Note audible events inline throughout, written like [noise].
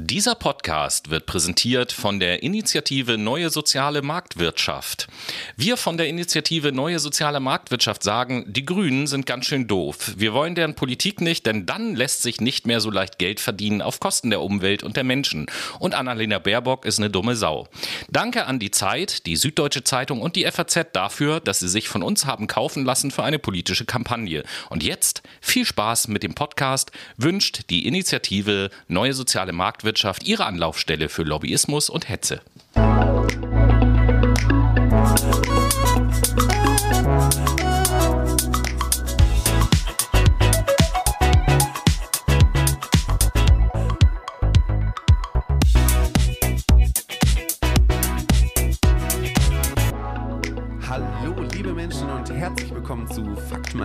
Dieser Podcast wird präsentiert von der Initiative Neue Soziale Marktwirtschaft. Wir von der Initiative Neue Soziale Marktwirtschaft sagen, die Grünen sind ganz schön doof. Wir wollen deren Politik nicht, denn dann lässt sich nicht mehr so leicht Geld verdienen auf Kosten der Umwelt und der Menschen. Und Annalena Baerbock ist eine dumme Sau. Danke an die Zeit, die Süddeutsche Zeitung und die FAZ dafür, dass sie sich von uns haben kaufen lassen für eine politische Kampagne. Und jetzt viel Spaß mit dem Podcast wünscht die Initiative Neue Soziale Marktwirtschaft Marktwirtschaft ihre Anlaufstelle für Lobbyismus und Hetze.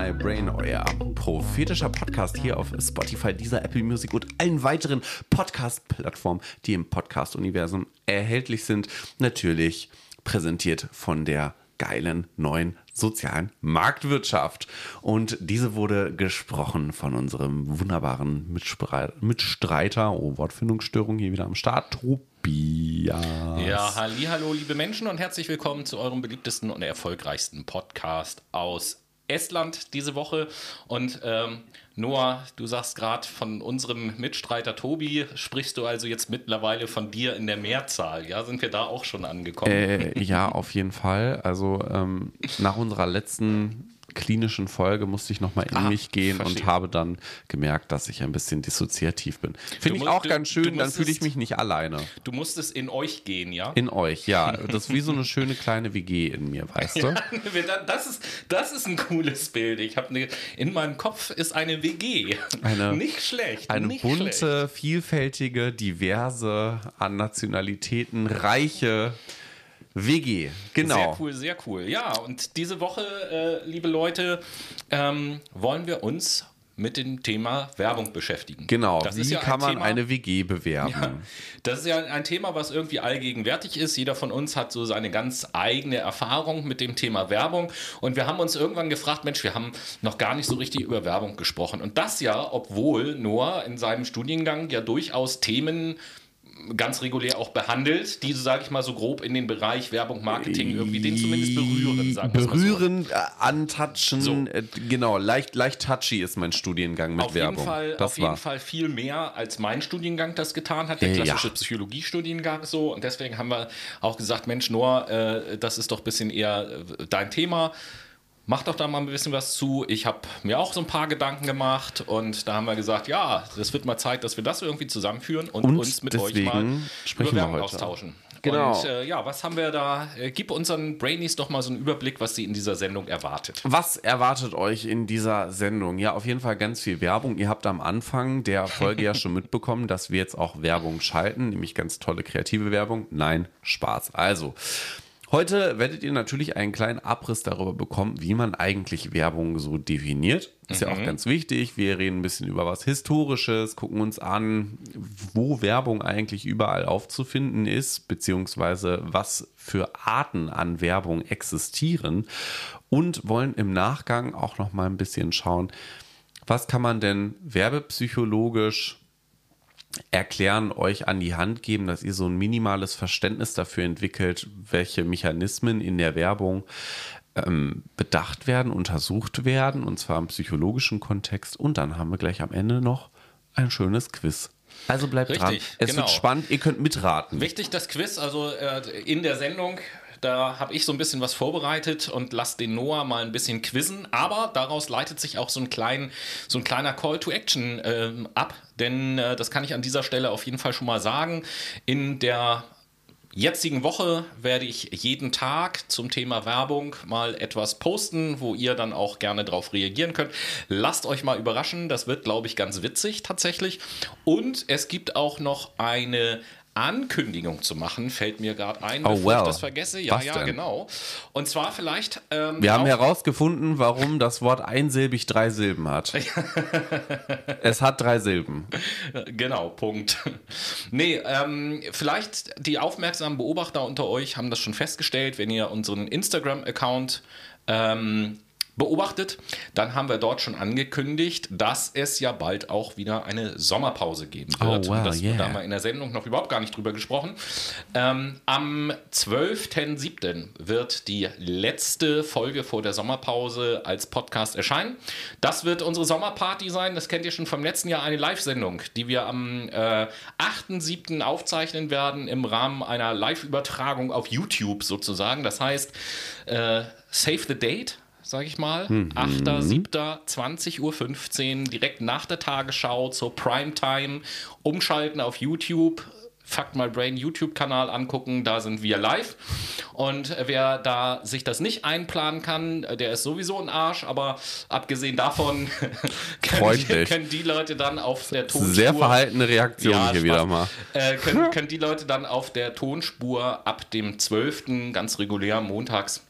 My Brain, euer prophetischer Podcast hier auf Spotify, dieser Apple Music und allen weiteren Podcast-Plattformen, die im Podcast-Universum erhältlich sind. Natürlich präsentiert von der geilen neuen sozialen Marktwirtschaft. Und diese wurde gesprochen von unserem wunderbaren Mitstreiter, oh, Wortfindungsstörung hier wieder am Start, Tobias. Ja, halli, hallo, liebe Menschen und herzlich willkommen zu eurem beliebtesten und erfolgreichsten Podcast aus Estland diese Woche. Und ähm, Noah, du sagst gerade von unserem Mitstreiter Tobi, sprichst du also jetzt mittlerweile von dir in der Mehrzahl. Ja, sind wir da auch schon angekommen? Äh, ja, auf jeden Fall. Also ähm, nach unserer letzten klinischen Folge musste ich nochmal in ah, mich gehen verstehe. und habe dann gemerkt, dass ich ein bisschen dissoziativ bin. Finde ich auch du, ganz schön, dann fühle ich mich nicht alleine. Du musstest in euch gehen, ja? In euch, ja. [laughs] Das ist wie so eine schöne kleine WG in mir, weißt du? Ja, [laughs] das, ist, das ist ein cooles Bild. Ich habe eine, in meinem Kopf ist eine WG. Eine, [laughs] nicht schlecht. Eine nicht bunte, schlecht. vielfältige, diverse, an Nationalitäten reiche WG, genau. Sehr cool, sehr cool. Ja, und diese Woche, äh, liebe Leute, ähm, wollen wir uns mit dem Thema Werbung beschäftigen. Genau, das wie ja kann man Thema, eine WG bewerben? Ja, das ist ja ein Thema, was irgendwie allgegenwärtig ist. Jeder von uns hat so seine ganz eigene Erfahrung mit dem Thema Werbung. Und wir haben uns irgendwann gefragt, Mensch, wir haben noch gar nicht so richtig über Werbung gesprochen. Und das ja, obwohl Noah in seinem Studiengang ja durchaus Themen ganz regulär auch behandelt, die, sage ich mal, so grob in den Bereich Werbung, Marketing irgendwie den zumindest berühren. Sagen berühren, so. Äh, antatschen, so. äh, genau, leicht, leicht touchy ist mein Studiengang mit auf Werbung. Jeden Fall, das auf war. jeden Fall viel mehr, als mein Studiengang das getan hat, der äh, klassische ja. Psychologiestudiengang so. Und deswegen haben wir auch gesagt, Mensch, Noah, äh, das ist doch ein bisschen eher äh, dein Thema. Mach doch da mal ein bisschen was zu. Ich habe mir auch so ein paar Gedanken gemacht und da haben wir gesagt, ja, es wird mal Zeit, dass wir das irgendwie zusammenführen und, und uns mit euch mal sprechen über wir austauschen. Genau. Und äh, ja, was haben wir da? Äh, gib unseren Brainies doch mal so einen Überblick, was sie in dieser Sendung erwartet. Was erwartet euch in dieser Sendung? Ja, auf jeden Fall ganz viel Werbung. Ihr habt am Anfang der Folge ja [laughs] schon mitbekommen, dass wir jetzt auch Werbung schalten, nämlich ganz tolle kreative Werbung. Nein, Spaß. Also, Heute werdet ihr natürlich einen kleinen Abriss darüber bekommen, wie man eigentlich Werbung so definiert. Ist mhm. ja auch mhm. ganz wichtig. Wir reden ein bisschen über was Historisches, gucken uns an, wo Werbung eigentlich überall aufzufinden ist, beziehungsweise was für Arten an Werbung existieren und wollen im Nachgang auch noch mal ein bisschen schauen, was kann man denn werbepsychologisch erklären, euch an die Hand geben, dass ihr so ein minimales Verständnis dafür entwickelt, welche Mechanismen in der Werbung ähm, bedacht werden, untersucht werden, und zwar im psychologischen Kontext. Und dann haben wir gleich am Ende noch ein schönes Quiz. Also bleibt Richtig, dran. Es genau. wird spannend, ihr könnt mitraten. Wichtig, das Quiz, also äh, in der Sendung da habe ich so ein bisschen was vorbereitet und lasse den Noah mal ein bisschen quizzen. Aber daraus leitet sich auch so ein, klein, so ein kleiner Call to Action äh, ab. Denn äh, das kann ich an dieser Stelle auf jeden Fall schon mal sagen. In der jetzigen Woche werde ich jeden Tag zum Thema Werbung mal etwas posten, wo ihr dann auch gerne darauf reagieren könnt. Lasst euch mal überraschen, das wird, glaube ich, ganz witzig tatsächlich. Und es gibt auch noch eine Ankündigung zu machen, fällt mir gerade ein, oh, bevor well. ich das vergesse. Ja, Was ja, denn? genau. Und zwar vielleicht. Ähm, Wir haben herausgefunden, warum das Wort einsilbig drei Silben hat. [laughs] es hat drei Silben. Genau, Punkt. Nee, ähm, vielleicht die aufmerksamen Beobachter unter euch haben das schon festgestellt, wenn ihr unseren Instagram-Account ähm, beobachtet, dann haben wir dort schon angekündigt, dass es ja bald auch wieder eine Sommerpause geben wird. Oh, wow, das, yeah. Da haben wir in der Sendung noch überhaupt gar nicht drüber gesprochen. Ähm, am 12.07. wird die letzte Folge vor der Sommerpause als Podcast erscheinen. Das wird unsere Sommerparty sein. Das kennt ihr schon vom letzten Jahr, eine Live-Sendung, die wir am äh, 8.07. aufzeichnen werden im Rahmen einer Live-Übertragung auf YouTube sozusagen. Das heißt, äh, Save the Date sage ich mal. Mhm. 8.7.20.15 Uhr, direkt nach der Tagesschau zur Primetime. Umschalten auf YouTube. Fuck My Brain YouTube-Kanal angucken, da sind wir live. Und wer da sich das nicht einplanen kann, der ist sowieso ein Arsch, aber abgesehen davon [laughs] können, die, können die Leute dann auf der Tonspur. Sehr verhaltene Reaktion Ja, hier Spaß. wieder mal. Äh, können, können die Leute dann auf der Tonspur ab dem 12. ganz regulär montags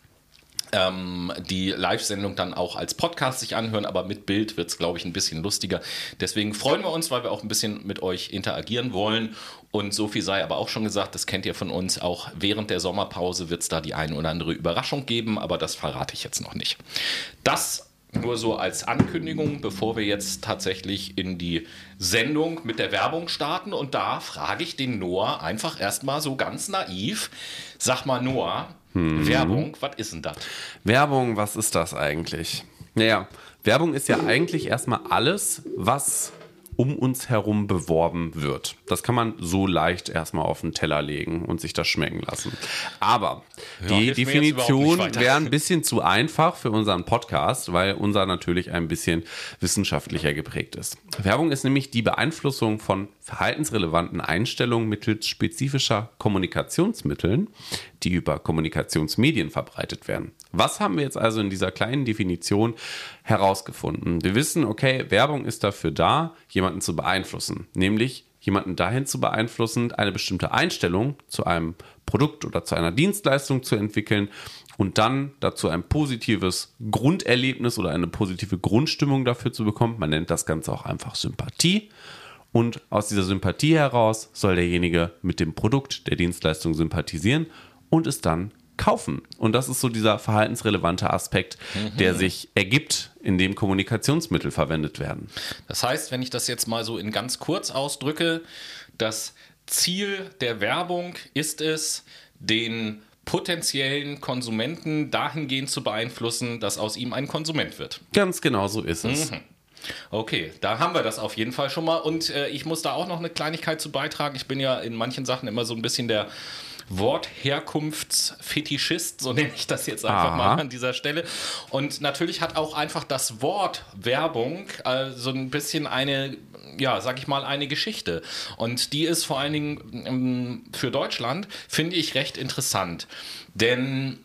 ähm, die Live-Sendung dann auch als Podcast sich anhören, aber mit Bild wird es, glaube ich, ein bisschen lustiger. Deswegen freuen wir uns, weil wir auch ein bisschen mit euch interagieren wollen. Und so viel sei aber auch schon gesagt, das kennt ihr von uns, auch während der Sommerpause wird es da die eine oder andere Überraschung geben, aber das verrate ich jetzt noch nicht. Das nur so als Ankündigung, bevor wir jetzt tatsächlich in die Sendung mit der Werbung starten. Und da frage ich den Noah einfach erstmal so ganz naiv. Sag mal, Noah, Werbung, was ist denn das? Werbung, was ist das eigentlich? Naja, Werbung ist ja eigentlich erstmal alles, was um uns herum beworben wird. Das kann man so leicht erstmal auf den Teller legen und sich das schmecken lassen. Aber die jetzt überhaupt Definition wäre ein [laughs] bisschen zu einfach für unseren Podcast, weil unser natürlich ein bisschen wissenschaftlicher geprägt ist. Werbung ist nämlich die Beeinflussung von verhaltensrelevanten Einstellungen mittels spezifischer Kommunikationsmitteln, die über Kommunikationsmedien verbreitet werden. Was haben wir jetzt also in dieser kleinen Definition herausgefunden? Wir wissen, okay, Werbung ist dafür da, jemanden zu beeinflussen, nämlich jemanden dahin zu beeinflussen, eine bestimmte Einstellung zu einem Produkt oder zu einer Dienstleistung zu entwickeln und dann dazu ein positives Grunderlebnis oder eine positive Grundstimmung dafür zu bekommen. Man nennt das Ganze auch einfach Sympathie. Und aus dieser Sympathie heraus soll derjenige mit dem Produkt der Dienstleistung sympathisieren und es dann kaufen. Und das ist so dieser verhaltensrelevante Aspekt, der sich ergibt, indem Kommunikationsmittel verwendet werden. Das heißt, wenn ich das jetzt mal so in ganz kurz ausdrücke, das Ziel der Werbung ist es, den potenziellen Konsumenten dahingehend zu beeinflussen, dass aus ihm ein Konsument wird. Ganz genau so ist es. Okay, da haben wir das auf jeden Fall schon mal. Und äh, ich muss da auch noch eine Kleinigkeit zu beitragen. Ich bin ja in manchen Sachen immer so ein bisschen der Wortherkunftsfetischist, so nenne ich das jetzt einfach Aha. mal an dieser Stelle. Und natürlich hat auch einfach das Wort Werbung äh, so ein bisschen eine, ja, sag ich mal, eine Geschichte. Und die ist vor allen Dingen ähm, für Deutschland, finde ich, recht interessant. Denn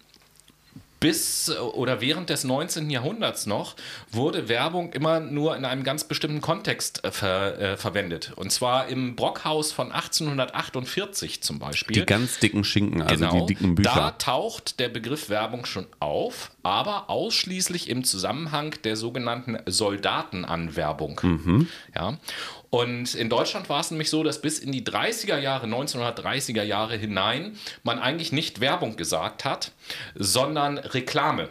bis oder während des 19. Jahrhunderts noch wurde Werbung immer nur in einem ganz bestimmten Kontext äh, ver, äh, verwendet. Und zwar im Brockhaus von 1848 zum Beispiel. Die ganz dicken Schinken, also die dicken Bücher. Genau. Da taucht der Begriff Werbung schon auf, aber ausschließlich im Zusammenhang der sogenannten Soldatenanwerbung. Mhm. Ja. Und in Deutschland war es nämlich so, dass bis in die 30er Jahre, 1930er Jahre hinein, man eigentlich nicht Werbung gesagt hat, sondern Reklame.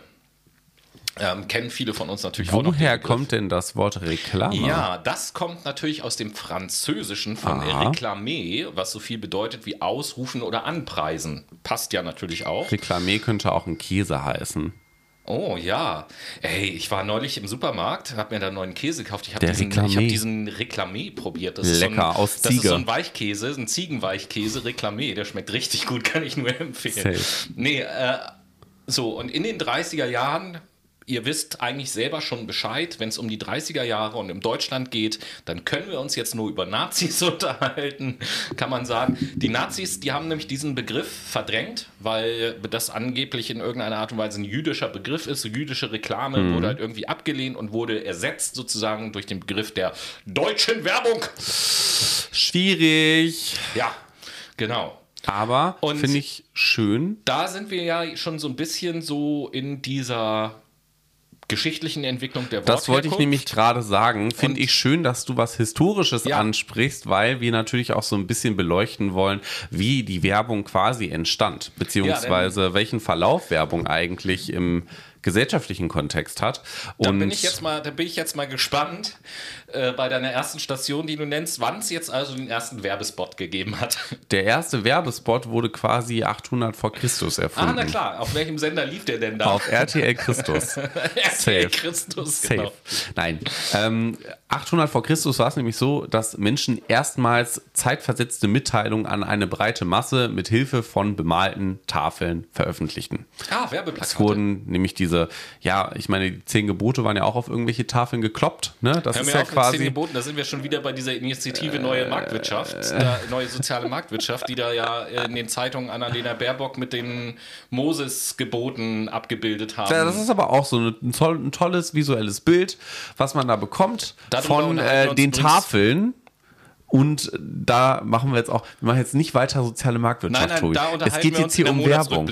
Ähm, kennen viele von uns natürlich auch noch. den Woher kommt denn das Wort Reklame? Ja, das kommt natürlich aus dem Französischen von Aha. Reclamer, was so viel bedeutet wie ausrufen oder anpreisen. Passt ja natürlich auch. Reklame könnte auch ein Käse heißen. Oh ja. Ey, ich war neulich im Supermarkt, habe mir da einen neuen Käse gekauft. Ich habe diesen, Reclamé. ich hab diesen Reclamé probiert. Das ist Lecker, so ein, aus Das ist Ziege. so ein Weichkäse, ein Ziegenweichkäse, Reclamé. Der schmeckt richtig gut, [laughs] kann ich nur empfehlen. Safe. Nee, äh, so, und in den 30er Jahren, ihr wisst eigentlich selber schon Bescheid, wenn es um die 30er Jahre und um Deutschland geht, dann können wir uns jetzt nur über Nazis [laughs] unterhalten, kann man sagen. Die Nazis, die haben nämlich diesen Begriff verdrängt, weil das angeblich in irgendeiner Art und Weise ein jüdischer Begriff ist. Jüdische Reklame wurde halt irgendwie abgelehnt und wurde ersetzt sozusagen durch den Begriff der deutschen Werbung. Schwierig. Ja, genau. Aber finde ich schön. da sind wir ja schon so ein bisschen so in dieser geschichtlichen Entwicklung der Das wollte ich nämlich gerade sagen. Finde ich schön, dass du was Historisches Ja. ansprichst, weil wir natürlich auch so ein bisschen beleuchten wollen, wie die Werbung quasi entstand, beziehungsweise welchen Verlauf Werbung eigentlich im gesellschaftlichen Kontext hat. Da Und bin ich jetzt mal, da bin ich jetzt mal gespannt äh, bei deiner ersten Station, die du nennst, wann es jetzt also den ersten Werbespot gegeben hat. [laughs] der erste Werbespot wurde quasi 800 vor Christus Ah, erfunden. na klar. Auf welchem Sender lief der denn da? Auf RTL Christus. [laughs] RTL. Christus, Safe. genau. Nein. Ähm, 800 vor Christus war es nämlich so, dass Menschen erstmals zeitversetzte Mitteilungen an eine breite Masse mit Hilfe von bemalten Tafeln veröffentlichten. Ah, Es Werbeplakate. wurden nämlich diese, ja, ich meine, die zehn Gebote waren ja auch auf irgendwelche Tafeln gekloppt. Ne? Das Hör ist mir ja auf quasi. Geboten, da sind wir schon wieder bei dieser Initiative Neue Marktwirtschaft, da, neue soziale Marktwirtschaft, die da ja in den Zeitungen Annalena Baerbock mit den Moses-Geboten abgebildet haben. Ja, das ist aber auch so ein, ein, toll, ein tolles visuelles Bild, was man da bekommt Darüber von äh, den Tafeln. Und da machen wir jetzt auch, wir machen jetzt nicht weiter soziale Marktwirtschaft, Nein, nein, da es unterhalten geht wir jetzt uns hier um Werbung.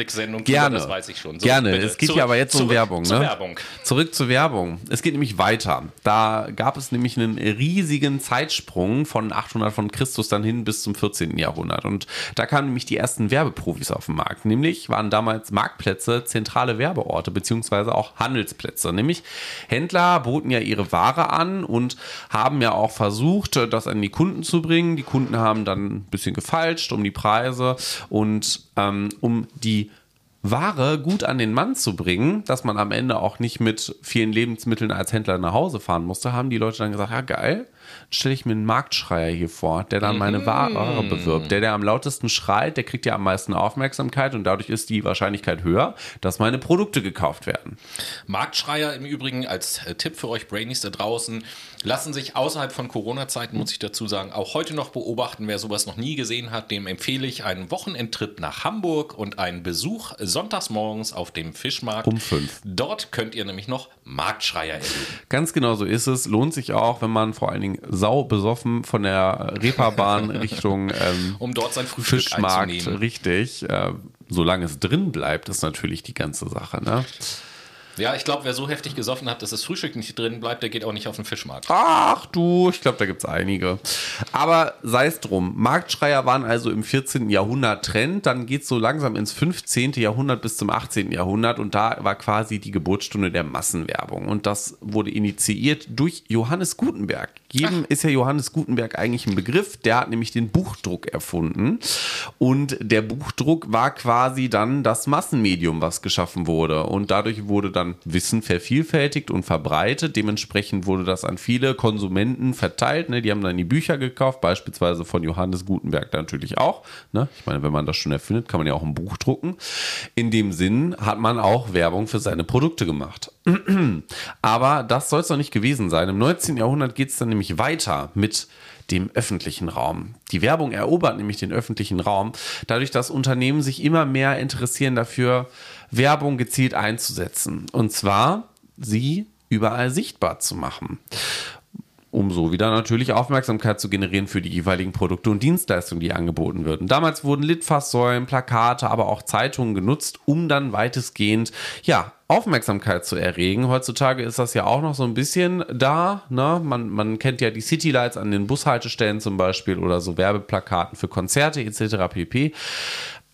Gerne, das weiß ich schon. So, Gerne. bitte. Es geht Zurück- hier aber jetzt um Werbung. ne? Werbung. Zurück zur Werbung. Es geht nämlich weiter. Da gab es nämlich einen riesigen Zeitsprung von 800 von Christus dann hin bis zum 14. Jahrhundert. Und da kamen nämlich die ersten Werbeprofis auf den Markt. Nämlich waren damals Marktplätze zentrale Werbeorte beziehungsweise auch Handelsplätze. Nämlich Händler boten ja ihre Ware an und haben ja auch versucht, das an die Kunden zu. Die Kunden haben dann ein bisschen gefalscht um die Preise und ähm, um die Ware gut an den Mann zu bringen, dass man am Ende auch nicht mit vielen Lebensmitteln als Händler nach Hause fahren musste, haben die Leute dann gesagt, ja geil, stelle ich mir einen Marktschreier hier vor, der dann meine Ware bewirbt. Der, der am lautesten schreit, der kriegt ja am meisten Aufmerksamkeit und dadurch ist die Wahrscheinlichkeit höher, dass meine Produkte gekauft werden. Marktschreier im Übrigen als äh, Tipp für euch Brainies da draußen lassen sich außerhalb von Corona-Zeiten, muss ich dazu sagen, auch heute noch beobachten. Wer sowas noch nie gesehen hat, dem empfehle ich einen Wochenendtrip nach Hamburg und einen Besuch sonntags morgens auf dem Fischmarkt. Um fünf. Dort könnt ihr nämlich noch Marktschreier erleben. Ganz genau so ist es. Lohnt sich auch, wenn man vor allen Dingen sau besoffen von der Reeperbahn [laughs] Richtung ähm, Um dort sein Frühstück Fischmarkt, richtig. Äh, solange es drin bleibt, ist natürlich die ganze Sache. Ne? Ja, ich glaube, wer so heftig gesoffen hat, dass das Frühstück nicht drin bleibt, der geht auch nicht auf den Fischmarkt. Ach du, ich glaube, da gibt es einige. Aber sei es drum. Marktschreier waren also im 14. Jahrhundert Trend. Dann geht es so langsam ins 15. Jahrhundert bis zum 18. Jahrhundert. Und da war quasi die Geburtsstunde der Massenwerbung. Und das wurde initiiert durch Johannes Gutenberg. Jedem ist ja Johannes Gutenberg eigentlich ein Begriff. Der hat nämlich den Buchdruck erfunden. Und der Buchdruck war quasi dann das Massenmedium, was geschaffen wurde. Und dadurch wurde dann Wissen vervielfältigt und verbreitet. Dementsprechend wurde das an viele Konsumenten verteilt. Ne? Die haben dann die Bücher gekauft, beispielsweise von Johannes Gutenberg natürlich auch. Ne? Ich meine, wenn man das schon erfindet, kann man ja auch ein Buch drucken. In dem Sinn hat man auch Werbung für seine Produkte gemacht. [clears throat] Aber das soll es noch nicht gewesen sein. Im 19. Jahrhundert geht es dann nämlich weiter mit dem öffentlichen Raum. Die Werbung erobert nämlich den öffentlichen Raum, dadurch, dass Unternehmen sich immer mehr interessieren dafür, Werbung gezielt einzusetzen. Und zwar sie überall sichtbar zu machen um so wieder natürlich Aufmerksamkeit zu generieren für die jeweiligen Produkte und Dienstleistungen, die angeboten würden. Damals wurden Litfaßsäulen, Plakate, aber auch Zeitungen genutzt, um dann weitestgehend, ja, Aufmerksamkeit zu erregen. Heutzutage ist das ja auch noch so ein bisschen da. Ne? Man, man kennt ja die Citylights an den Bushaltestellen zum Beispiel oder so Werbeplakaten für Konzerte etc. pp.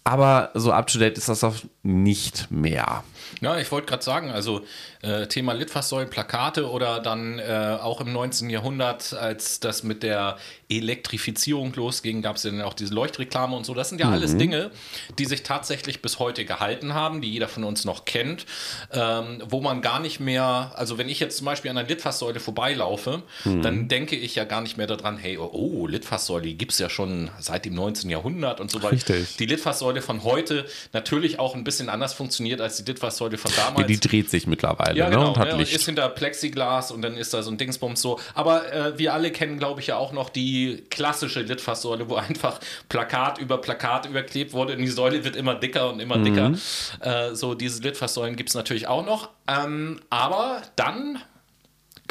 Aber so up-to-date ist das auch nicht mehr. Ja, ich wollte gerade sagen, also äh, Thema Litfaßsäulen, Plakate oder dann äh, auch im 19. Jahrhundert, als das mit der Elektrifizierung losging, gab es ja dann auch diese Leuchtreklame und so. Das sind ja alles Dinge, die sich tatsächlich bis heute gehalten haben, die jeder von uns noch kennt, ähm, wo man gar nicht mehr, also wenn ich jetzt zum Beispiel an einer Litfaßsäule vorbeilaufe, dann denke ich ja gar nicht mehr daran, hey, oh, oh Litfaßsäule, die gibt es ja schon seit dem 19. Jahrhundert und so weiter. Richtig. Die Litfaßsäule von heute natürlich auch ein bisschen anders funktioniert als die Litfaßsäule von damals. Die, die dreht sich mittlerweile Ja, ne? genau. und hat ne, Licht. Ist hinter Plexiglas und dann ist da so ein Dingsbums so. Aber äh, wir alle kennen, glaube ich, ja auch noch die klassische Litfaßsäule, wo einfach Plakat über Plakat überklebt wurde und die Säule wird immer dicker und immer dicker. Mhm. Äh, so diese Litfaßsäulen gibt es natürlich auch noch. Ähm, aber dann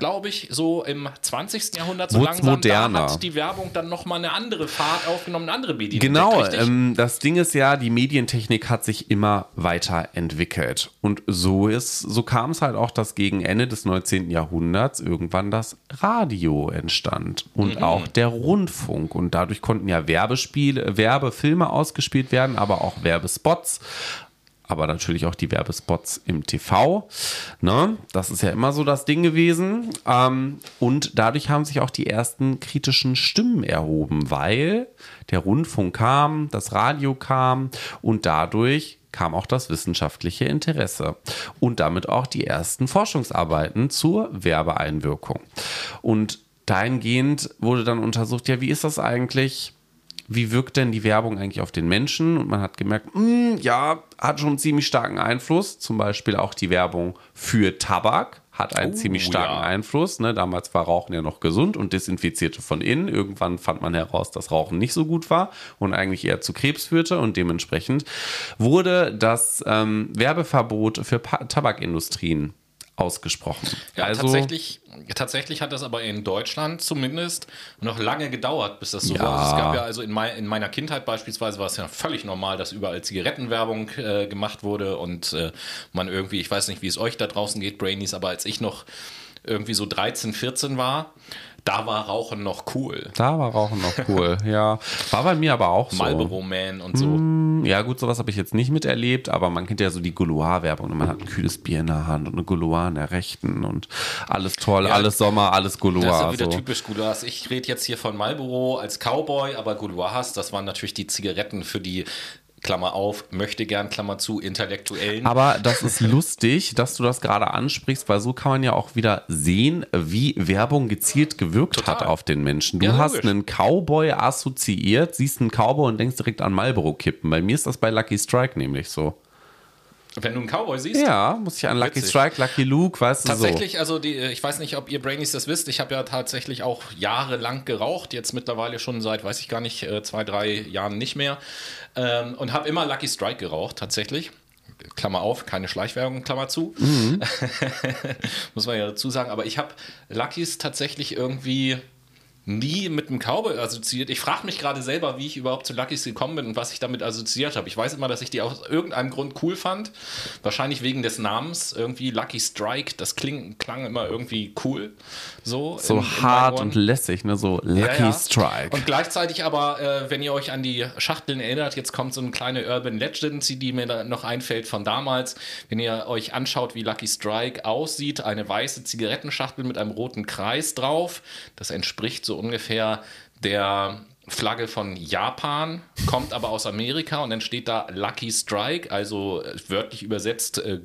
glaube ich, so im 20. Jahrhundert so Wurd's langsam, moderner. da hat die Werbung dann nochmal eine andere Fahrt aufgenommen, eine andere Medien. Genau, ähm, das Ding ist ja, die Medientechnik hat sich immer weiter entwickelt. Und so ist, so kam es halt auch, dass gegen Ende des 19. Jahrhunderts irgendwann das Radio entstand und Mhm. auch der Rundfunk. Und dadurch konnten ja Werbespiele, Werbefilme ausgespielt werden, aber auch Werbespots. Aber natürlich auch die Werbespots im TV. Ne? Das ist ja immer so das Ding gewesen. Ähm, und dadurch haben sich auch die ersten kritischen Stimmen erhoben, weil der Rundfunk kam, das Radio kam und dadurch kam auch das wissenschaftliche Interesse und damit auch die ersten Forschungsarbeiten zur Werbeeinwirkung. Und dahingehend wurde dann untersucht, ja, wie ist das eigentlich? Wie wirkt denn die Werbung eigentlich auf den Menschen? Und man hat gemerkt, mh, hm, ja, hat schon einen ziemlich starken Einfluss. Zum Beispiel auch die Werbung für Tabak hat einen oh, ziemlich starken ja. Einfluss. Ne? Damals war Rauchen ja noch gesund und desinfizierte von innen. Irgendwann fand man heraus, dass Rauchen nicht so gut war und eigentlich eher zu Krebs führte. Und dementsprechend wurde das ähm, Werbeverbot für pa Tabakindustrien ausgesprochen. Ja, also, tatsächlich, tatsächlich hat das aber in Deutschland zumindest noch lange gedauert, bis das so ja. war. Es gab ja also in, mein, in, meiner Kindheit beispielsweise war es ja völlig normal, dass überall Zigarettenwerbung äh, gemacht wurde und äh, man irgendwie, ich weiß nicht, wie es euch da draußen geht, Brainies, aber als ich noch irgendwie so 13, 14 war, da war Rauchen noch cool. Da war Rauchen noch cool, [laughs] ja. War bei mir aber auch so. Marlboro Man und so. Mm, ja, gut, sowas habe ich jetzt nicht miterlebt, aber man kennt ja so die Gouloir-Werbung. Man hat ein kühles Bier in der Hand und eine Gouloir in der rechten und alles toll, ja, alles Sommer, alles Gouloir. Das ist ja wieder so. typisch Gouloirs. Ich rede jetzt hier von Marlboro als Cowboy, aber Gouloirs, das waren natürlich die Zigaretten für die Klammer auf, möchte gern, Klammer zu, Intellektuellen. Aber das ist lustig, dass du das gerade ansprichst, weil so kann man ja auch wieder sehen, wie Werbung gezielt gewirkt Total. hat auf den Menschen. Du ja, hast einen Cowboy assoziiert, siehst einen Cowboy und denkst direkt an Marlboro-Kippen. Bei mir ist das bei Lucky Strike nämlich so. Wenn du einen Cowboy siehst? Ja, muss ich an Lucky witzig. Strike, Lucky Luke, weißt du Tatsächlich, so. also die, ich weiß nicht, ob ihr Brainies das wisst, ich habe ja tatsächlich auch jahrelang geraucht, jetzt mittlerweile schon seit, weiß ich gar nicht, äh, zwei, drei Jahren nicht mehr ähm, und habe immer Lucky Strike geraucht, tatsächlich. Klammer auf, keine Schleichwerbung, Klammer zu. Mhm. [laughs] Muss man ja dazu sagen. Aber ich habe Luckys tatsächlich irgendwie nie mit einem Cowboy assoziiert. Ich frage mich gerade selber, wie ich überhaupt zu Luckys gekommen bin und was ich damit assoziiert habe. Ich weiß immer, dass ich die aus irgendeinem Grund cool fand. Wahrscheinlich wegen des Namens. Irgendwie Lucky Strike. Das kling, klang immer irgendwie cool. So, so in, in hart und lässig, ne? So Lucky ja, ja. Strike. Und gleichzeitig aber, äh, wenn ihr euch an die Schachteln erinnert, jetzt kommt so eine kleine Urban Legend, die mir da noch einfällt von damals. Wenn ihr euch anschaut, wie Lucky Strike aussieht, eine weiße Zigarettenschachtel mit einem roten Kreis drauf. Das entspricht so ungefähr der Flagge von Japan, kommt aber aus Amerika und dann steht da Lucky Strike, also wörtlich übersetzt äh,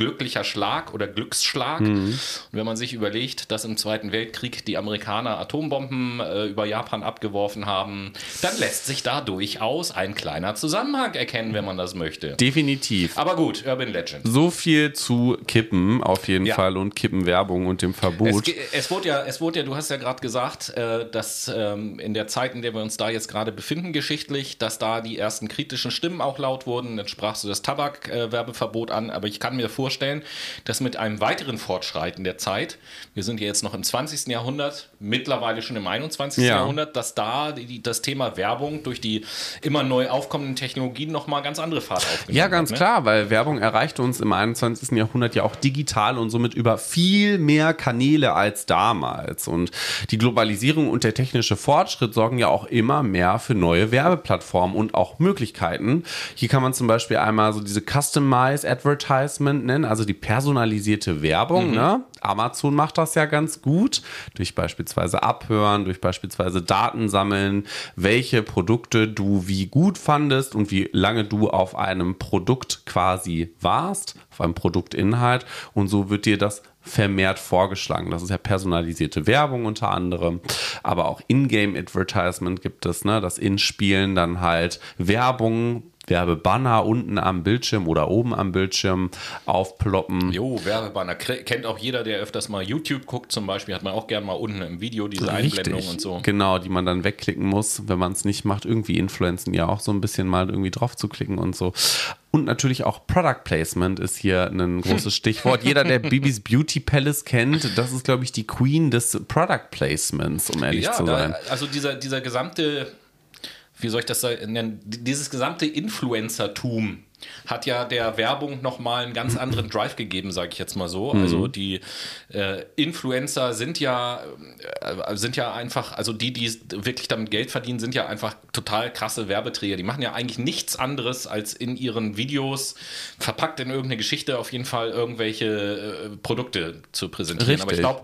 glücklicher Schlag oder Glücksschlag. Mhm. Und wenn man sich überlegt, dass im Zweiten Weltkrieg die Amerikaner Atombomben äh, über Japan abgeworfen haben, dann lässt sich da durchaus ein kleiner Zusammenhang erkennen, wenn man das möchte. Definitiv. Aber gut, Urban Legend. So viel zu Kippen auf jeden ja. Fall und Kippenwerbung und dem Verbot. Es, es, wurde ja, es wurde ja, du hast ja gerade gesagt, äh, dass ähm, in der Zeit, in der wir uns da jetzt gerade befinden, geschichtlich, dass da die ersten kritischen Stimmen auch laut wurden. Dann sprachst du das Tabakwerbeverbot an, aber ich kann mir vorstellen, vorstellen, dass mit einem weiteren Fortschreiten der Zeit, wir sind ja jetzt noch im 20. Jahrhundert, mittlerweile schon im 21. Ja. Jahrhundert, dass da die, das Thema Werbung durch die immer neu aufkommenden Technologien nochmal ganz andere Fahrt aufgenommen Ja, ganz hat, ne? klar, weil Werbung erreichte uns im 21. Jahrhundert ja auch digital und somit über viel mehr Kanäle als damals. Und die Globalisierung und der technische Fortschritt sorgen ja auch immer mehr für neue Werbeplattformen und auch Möglichkeiten. Hier kann man zum Beispiel einmal so diese Customized Advertisement nennen, also die personalisierte Werbung. Mhm. Ne? Amazon macht das ja ganz gut, durch beispielsweise Abhören, durch beispielsweise Daten sammeln, welche Produkte du wie gut fandest und wie lange du auf einem Produkt quasi warst, auf einem Produktinhalt. Und so wird dir das vermehrt vorgeschlagen. Das ist ja personalisierte Werbung unter anderem, aber auch Ingame Advertisement gibt es, ne? Das Inspielen dann halt Werbung Werbebanner unten am Bildschirm oder oben am Bildschirm aufploppen. Jo, Werbebanner. Kennt auch jeder, der öfters mal YouTube guckt, zum Beispiel, hat man auch gerne mal unten im Video diese Richtig. Einblendung und so. Genau, die man dann wegklicken muss, wenn man es nicht macht. Irgendwie influenzen ja auch so ein bisschen mal irgendwie drauf zu klicken und so. Und natürlich auch Product Placement ist hier ein großes Stichwort. Jeder, der [laughs] Bibis Beauty Palace kennt, das ist, glaube ich, die Queen des Product Placements, um ehrlich ja, zu sein. Da, also dieser, dieser gesamte wie soll ich das nennen, dieses gesamte Influencertum hat ja der Werbung nochmal einen ganz anderen Drive gegeben, sage ich jetzt mal so. Also mhm. die äh, Influencer sind ja, äh, sind ja einfach, also die, die wirklich damit Geld verdienen, sind ja einfach total krasse Werbeträger. Die machen ja eigentlich nichts anderes, als in ihren Videos verpackt in irgendeine Geschichte auf jeden Fall irgendwelche äh, Produkte zu präsentieren. Richtig. Aber ich glaube,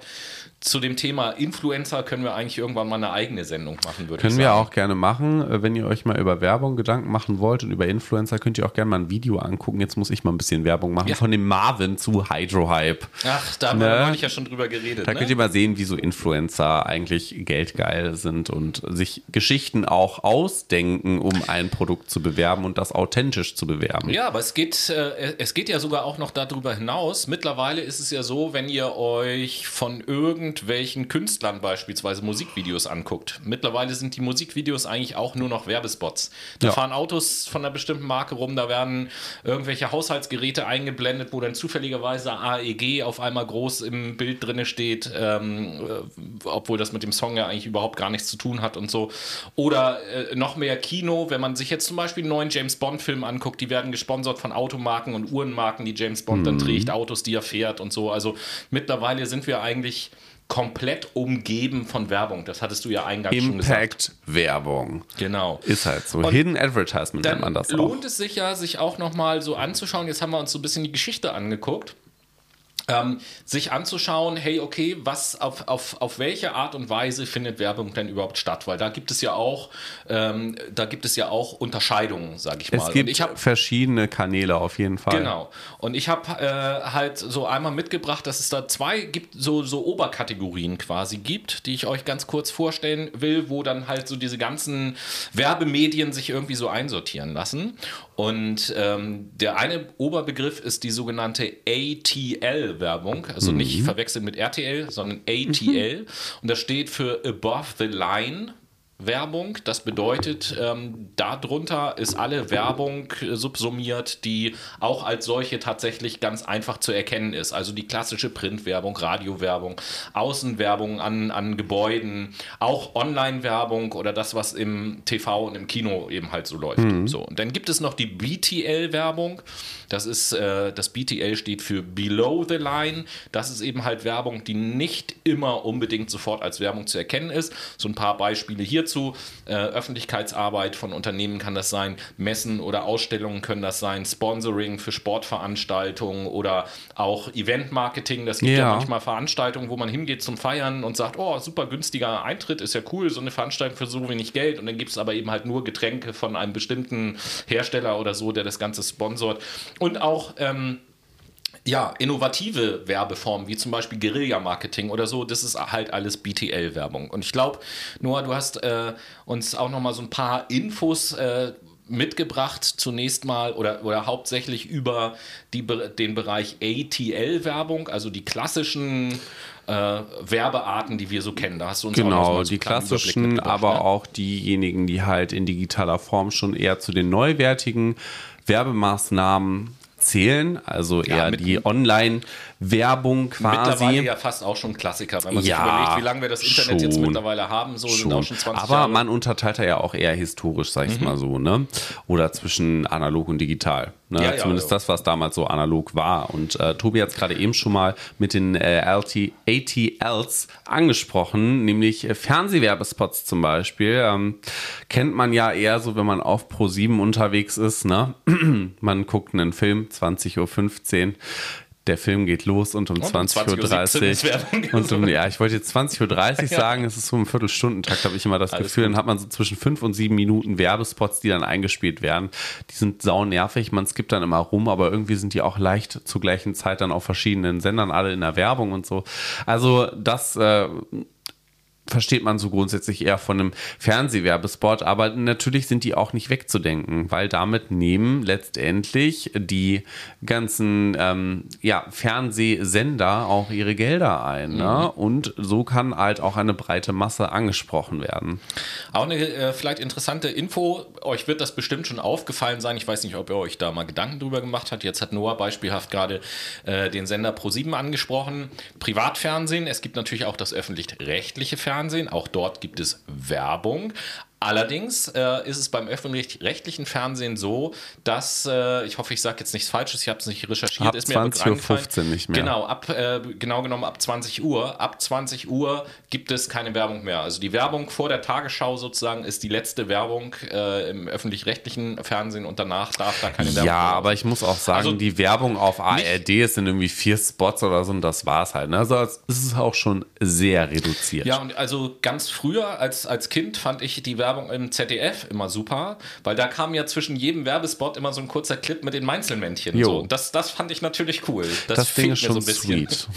zu dem Thema Influencer können wir eigentlich irgendwann mal eine eigene Sendung machen, würde Können wir auch gerne machen. Äh, wenn ihr euch mal über Werbung Gedanken machen wollt und über Influencer, könnt ihr auch gerne mal ein Video angucken. Jetzt muss ich mal ein bisschen Werbung machen ja. von dem Marvin zu Hydro Hype. Ach, da haben ne? wir neulich ja schon drüber geredet. Da ne? könnt ihr mal sehen, wie so Influencer eigentlich geldgeil sind und sich Geschichten auch ausdenken, um ein Produkt zu bewerben und das authentisch zu bewerben. Ja, aber es geht, äh, es geht ja sogar auch noch darüber hinaus. Mittlerweile ist es ja so, wenn ihr euch von irgendeinem irgendwelchen Künstlern beispielsweise Musikvideos anguckt. Mittlerweile sind die Musikvideos eigentlich auch nur noch Werbespots. Da ja. fahren Autos von einer bestimmten Marke rum, da werden irgendwelche Haushaltsgeräte eingeblendet, wo dann zufälligerweise AEG auf einmal groß im Bild drin steht, ähm, äh, obwohl das mit dem Song ja eigentlich überhaupt gar nichts zu tun hat und so. Oder äh, noch mehr Kino, wenn man sich jetzt zum Beispiel einen neuen James Bond-Film anguckt, die werden gesponsert von Automarken und Uhrenmarken, die James Bond mhm. dann trägt, Autos, die er fährt und so. Also mittlerweile sind wir eigentlich komplett umgeben von Werbung. Das hattest du ja eingangs Impact schon gesagt. Impact-Werbung. Genau. Ist halt so. Und Hidden Advertisement nennt man das auch. lohnt es sich ja, sich auch nochmal so anzuschauen. Jetzt haben wir uns so ein bisschen die Geschichte angeguckt ähm, sich anzuschauen, hey, okay, was auf, auf, auf welche Art und Weise findet Werbung denn überhaupt statt? Weil da gibt es ja auch, ähm, da gibt es ja auch Unterscheidungen, sage ich mal. Es gibt ich hab, verschiedene Kanäle auf jeden Fall. Genau. Und ich habe äh, halt so einmal mitgebracht, dass es da zwei gibt, so, so Oberkategorien quasi gibt, die ich euch ganz kurz vorstellen will, wo dann halt so diese ganzen Werbemedien sich irgendwie so einsortieren lassen. Und ähm, der eine Oberbegriff ist die sogenannte ATL-Werbung, also mhm. nicht verwechseln mit RTL, sondern ATL. Mhm. Und das steht für Above the Line Werbung. Das bedeutet, ähm, darunter ist alle Werbung subsumiert, die auch als solche tatsächlich ganz einfach zu erkennen ist. Also die klassische Printwerbung, Radiowerbung, Außenwerbung an, an Gebäuden, auch Online-Werbung oder das, was im TV und im Kino eben halt so läuft. Mhm. So. Und dann gibt es noch die BTL-Werbung. Das ist, äh, das BTL steht für Below the Line. Das ist eben halt Werbung, die nicht immer unbedingt sofort als Werbung zu erkennen ist. So ein paar Beispiele hierzu. Äh, Öffentlichkeitsarbeit von Unternehmen kann das sein, Messen oder Ausstellungen können das sein, Sponsoring für Sportveranstaltungen oder auch Eventmarketing. Das gibt ja. ja manchmal Veranstaltungen, wo man hingeht zum Feiern und sagt, oh, super günstiger Eintritt, ist ja cool, so eine Veranstaltung für so wenig Geld. Und dann gibt es aber eben halt nur Getränke von einem bestimmten Hersteller oder so, der das Ganze sponsort. Und auch ähm, ja, innovative Werbeformen, wie zum Beispiel Guerilla-Marketing oder so, das ist halt alles BTL-Werbung. Und ich glaube, Noah, du hast äh, uns auch noch mal so ein paar Infos äh, mitgebracht, zunächst mal oder, oder hauptsächlich über die, den Bereich ATL-Werbung, also die klassischen äh, Werbearten, die wir so kennen. Da hast du uns genau, auch die klassischen, aber ne? auch diejenigen, die halt in digitaler Form schon eher zu den neuwertigen Werbemaßnahmen zählen, also ja, eher die Online-Werbung quasi. Mittlerweile ja fast auch schon Klassiker, wenn man ja, sich überlegt, wie lange wir das Internet schon, jetzt mittlerweile haben, so schon. sind auch schon 20 Aber Jahre. man unterteilt ja auch eher historisch, sag ich mhm. mal so, ne? Oder zwischen analog und digital. Ne? Ja, Zumindest ja, das, was damals so analog war. Und äh, Tobi hat es gerade eben schon mal mit den äh, LT, ATLs angesprochen, nämlich äh, Fernsehwerbespots zum Beispiel. Ähm, kennt man ja eher so, wenn man auf Pro7 unterwegs ist. Ne? [clears throat] man guckt einen Film, 20.15 Uhr der Film geht los und um 20.30 Uhr. Und um, ja, ich wollte jetzt 20.30 Uhr [laughs] sagen, es ist so ein Viertelstundentakt, habe ich immer das Alles Gefühl. Gut. Dann hat man so zwischen fünf und sieben Minuten Werbespots, die dann eingespielt werden. Die sind sau nervig, man skippt dann immer rum, aber irgendwie sind die auch leicht zur gleichen Zeit dann auf verschiedenen Sendern, alle in der Werbung und so. Also das äh, versteht man so grundsätzlich eher von einem Fernsehwerbespot, aber natürlich sind die auch nicht wegzudenken, weil damit nehmen letztendlich die ganzen ähm, ja, Fernsehsender auch ihre Gelder ein. Ne? Mhm. Und so kann halt auch eine breite Masse angesprochen werden. Auch eine äh, vielleicht interessante Info, euch wird das bestimmt schon aufgefallen sein. Ich weiß nicht, ob ihr euch da mal Gedanken drüber gemacht habt. Jetzt hat Noah beispielhaft gerade äh, den Sender Pro7 angesprochen. Privatfernsehen, es gibt natürlich auch das öffentlich-rechtliche Fernsehen. Auch dort gibt es Werbung. Allerdings äh, ist es beim öffentlich-rechtlichen Fernsehen so, dass, äh, ich hoffe, ich sage jetzt nichts Falsches, ich habe es nicht recherchiert, ab ist mir 20.15 Uhr nicht mehr. Genau, ab, äh, genau genommen ab 20 Uhr. Ab 20 Uhr gibt es keine Werbung mehr. Also die Werbung vor der Tagesschau sozusagen ist die letzte Werbung äh, im öffentlich-rechtlichen Fernsehen und danach darf da keine Werbung Ja, mehr aber ich muss auch sagen, Also, die Werbung auf ARD es sind irgendwie vier Spots oder so und das war's halt. Ne? Also es ist auch schon sehr reduziert. Ja, und also ganz früher als, als Kind fand ich die Werbung im ZDF immer super, weil da kam ja zwischen jedem Werbespot immer so ein kurzer Clip mit den Meinzelmännchen. Jo. So. Das, das fand ich natürlich cool. Das, das Ding ist mir schon so ein bisschen. sweet.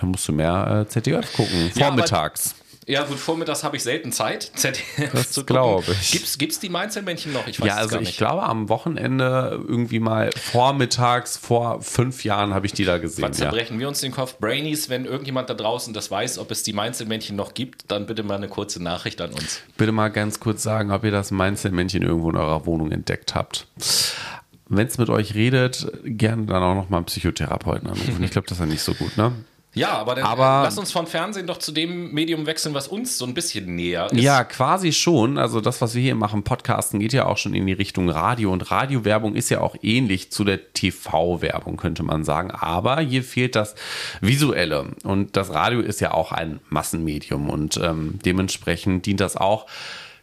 Ja, musst du mehr äh, ZDF gucken. Vormittags. Ja, gut, vormittags habe ich selten Zeit, [laughs] ZDF Das zu gucken. glaub ich. Gibt's, gibt's die Meinzelmännchen noch? Ich weiß ja, es also gar ich nicht. glaube, am Wochenende irgendwie mal vormittags, vor fünf Jahren habe ich die da gesehen. Was Ja. zerbrechen wir uns den Kopf? Brainies, wenn irgendjemand da draußen das weiß, ob es die Meinzelmännchen noch gibt, dann bitte mal eine kurze Nachricht an uns. Bitte mal ganz kurz sagen, ob ihr das Mainzelmännchen irgendwo in eurer Wohnung entdeckt habt. Wenn es mit euch redet, gerne dann auch noch mal einen Psychotherapeuten anrufen. Ich glaube, das ist ja nicht so gut, ne? Ja, aber dann Aber- äh, lass uns vom Fernsehen doch zu dem Medium wechseln, was uns so ein bisschen näher ist. Ja, quasi schon. Also das, was wir hier machen, Podcasten, geht ja auch schon in die Richtung Radio. Und Radiowerbung ist ja auch ähnlich zu der TV-Werbung, könnte man sagen. Aber hier fehlt das Visuelle. Und das Radio ist ja auch ein Massenmedium. Und ähm, dementsprechend dient das auch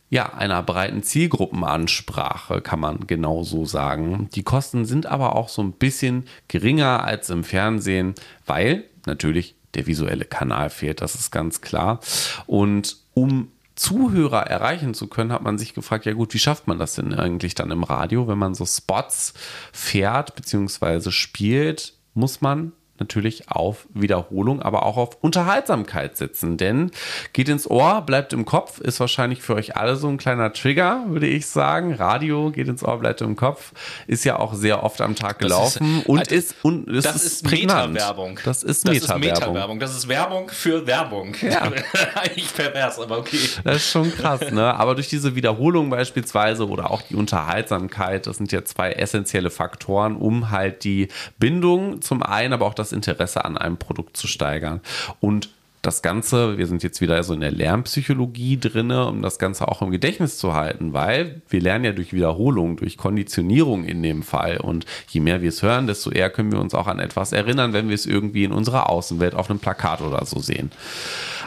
ja, einer breiten Zielgruppenansprache, kann man genauso sagen. Die Kosten sind aber auch so ein bisschen geringer als im Fernsehen, weil natürlich der visuelle Kanal fehlt, das ist ganz klar. Und um Zuhörer erreichen zu können, hat man sich gefragt, ja gut, wie schafft man das denn eigentlich dann im Radio, wenn man so Spots fährt bzw. spielt, muss man natürlich auf Wiederholung, aber auch auf Unterhaltsamkeit setzen. Denn geht ins Ohr, bleibt im Kopf, ist wahrscheinlich für euch alle so ein kleiner Trigger, würde ich sagen. Radio geht ins Ohr, bleibt im Kopf, ist ja auch sehr oft am Tag Das gelaufen ist- und Alter, ist und es Das ist, ist. Meta-Werbung. Das ist Das ist Meta-Werbung. Meta-Werbung. Das ist Werbung für Werbung. Ja. [laughs] Eigentlich pervers, aber okay. Das ist schon krass, ne? Aber durch diese Wiederholung beispielsweise oder auch die Unterhaltsamkeit, das sind ja zwei essentielle Faktoren, um halt die Bindung zum einen, aber auch das Interesse an einem Produkt zu steigern. Und das Ganze, wir sind jetzt wieder so in der Lernpsychologie drinne, um das Ganze auch im Gedächtnis zu halten, weil wir lernen ja durch Wiederholung, durch Konditionierung in dem Fall. Und je mehr wir es hören, desto eher können wir uns auch an etwas erinnern, wenn wir es irgendwie in unserer Außenwelt auf einem Plakat oder so sehen.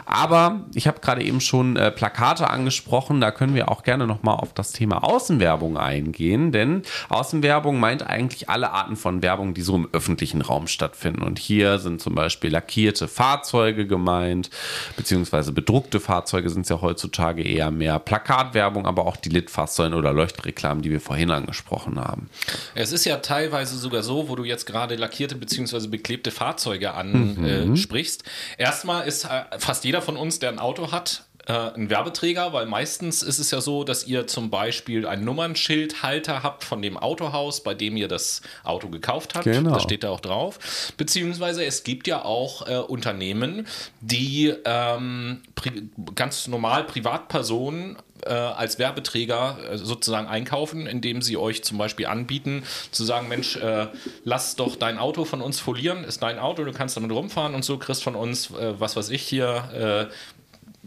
Aber ich habe gerade eben schon äh, Plakate angesprochen, da können wir auch gerne nochmal auf das Thema Außenwerbung eingehen, denn Außenwerbung meint eigentlich alle Arten von Werbung, die so im öffentlichen Raum stattfinden. Und hier sind zum Beispiel lackierte Fahrzeuge gemeint, beziehungsweise bedruckte Fahrzeuge sind es ja heutzutage eher mehr. Plakatwerbung, aber auch die Litfaßsäulen oder Leuchtreklamen, die wir vorhin angesprochen haben. Es ist ja teilweise sogar so, wo du jetzt gerade lackierte bzw. beklebte Fahrzeuge ansprichst. Erstmal ist äh, fast jeder von uns, der ein Auto hat, äh, ein Werbeträger, weil meistens ist es ja so, dass ihr zum Beispiel ein Nummernschildhalter habt von dem Autohaus, bei dem ihr das Auto gekauft habt. Genau. Das steht da auch drauf. Beziehungsweise es gibt ja auch äh, Unternehmen, die ähm, ganz normal Privatpersonen äh, als Werbeträger äh, sozusagen einkaufen, indem sie euch zum Beispiel anbieten, zu sagen, Mensch, äh, lass doch dein Auto von uns folieren, ist dein Auto, du kannst damit rumfahren und so, kriegst von uns, äh, was weiß ich hier, äh,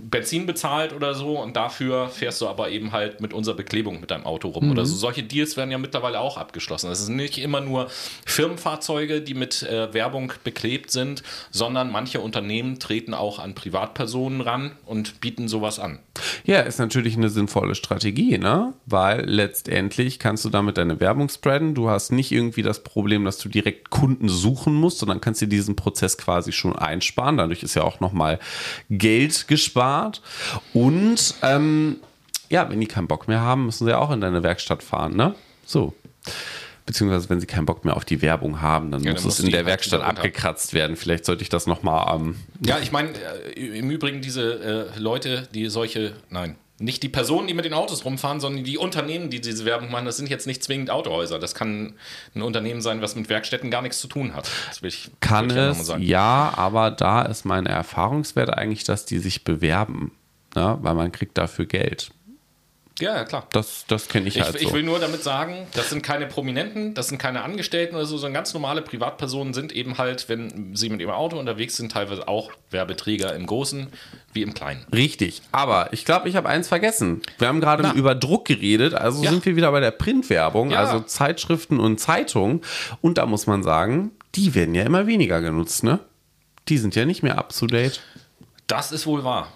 Benzin bezahlt oder so und dafür fährst du aber eben halt mit unserer Beklebung mit deinem Auto rum oder so. Solche Deals werden ja mittlerweile auch abgeschlossen. Es sind nicht immer nur Firmenfahrzeuge, die mit äh, Werbung beklebt sind, sondern manche Unternehmen treten auch an Privatpersonen ran und bieten sowas an. Ja, ist natürlich eine sinnvolle Strategie, ne? Weil letztendlich kannst du damit deine Werbung spreaden. Du hast nicht irgendwie das Problem, dass du direkt Kunden suchen musst, sondern kannst dir diesen Prozess quasi schon einsparen. Dadurch ist ja auch nochmal Geld gespart. Und ähm, ja, wenn die keinen Bock mehr haben, müssen sie auch in deine Werkstatt fahren, ne? So. Beziehungsweise, wenn sie keinen Bock mehr auf die Werbung haben, dann Ja, muss dann es in der Werkstatt abgekratzt werden. Vielleicht sollte ich das nochmal ähm, Ja, ich meine, äh, im Übrigen diese äh, Leute, die solche, nein, nicht die Personen, die mit den Autos rumfahren, sondern die Unternehmen, die diese Werbung machen, das sind jetzt nicht zwingend Autohäuser. Das kann ein Unternehmen sein, was mit Werkstätten gar nichts zu tun hat. Das will ich, Kann will ich es, sagen. ja, aber da ist mein Erfahrungswert eigentlich, dass die sich bewerben, ne? weil man kriegt dafür Geld. Ja, ja, klar. Das, das kenne ich, Ich, halt so. ich will nur damit sagen, das sind keine Prominenten, das sind keine Angestellten oder so, sondern ganz normale Privatpersonen sind eben halt, wenn sie mit ihrem Auto unterwegs sind, teilweise auch Werbeträger im Großen wie im Kleinen. Richtig, aber ich glaube, ich habe eins vergessen. Wir haben gerade über Druck geredet, also Ja. sind wir wieder bei der Printwerbung, Ja. also Zeitschriften und Zeitungen. Und da muss man sagen, die werden ja immer weniger genutzt, ne? Die sind ja nicht mehr up to date. Das ist wohl wahr.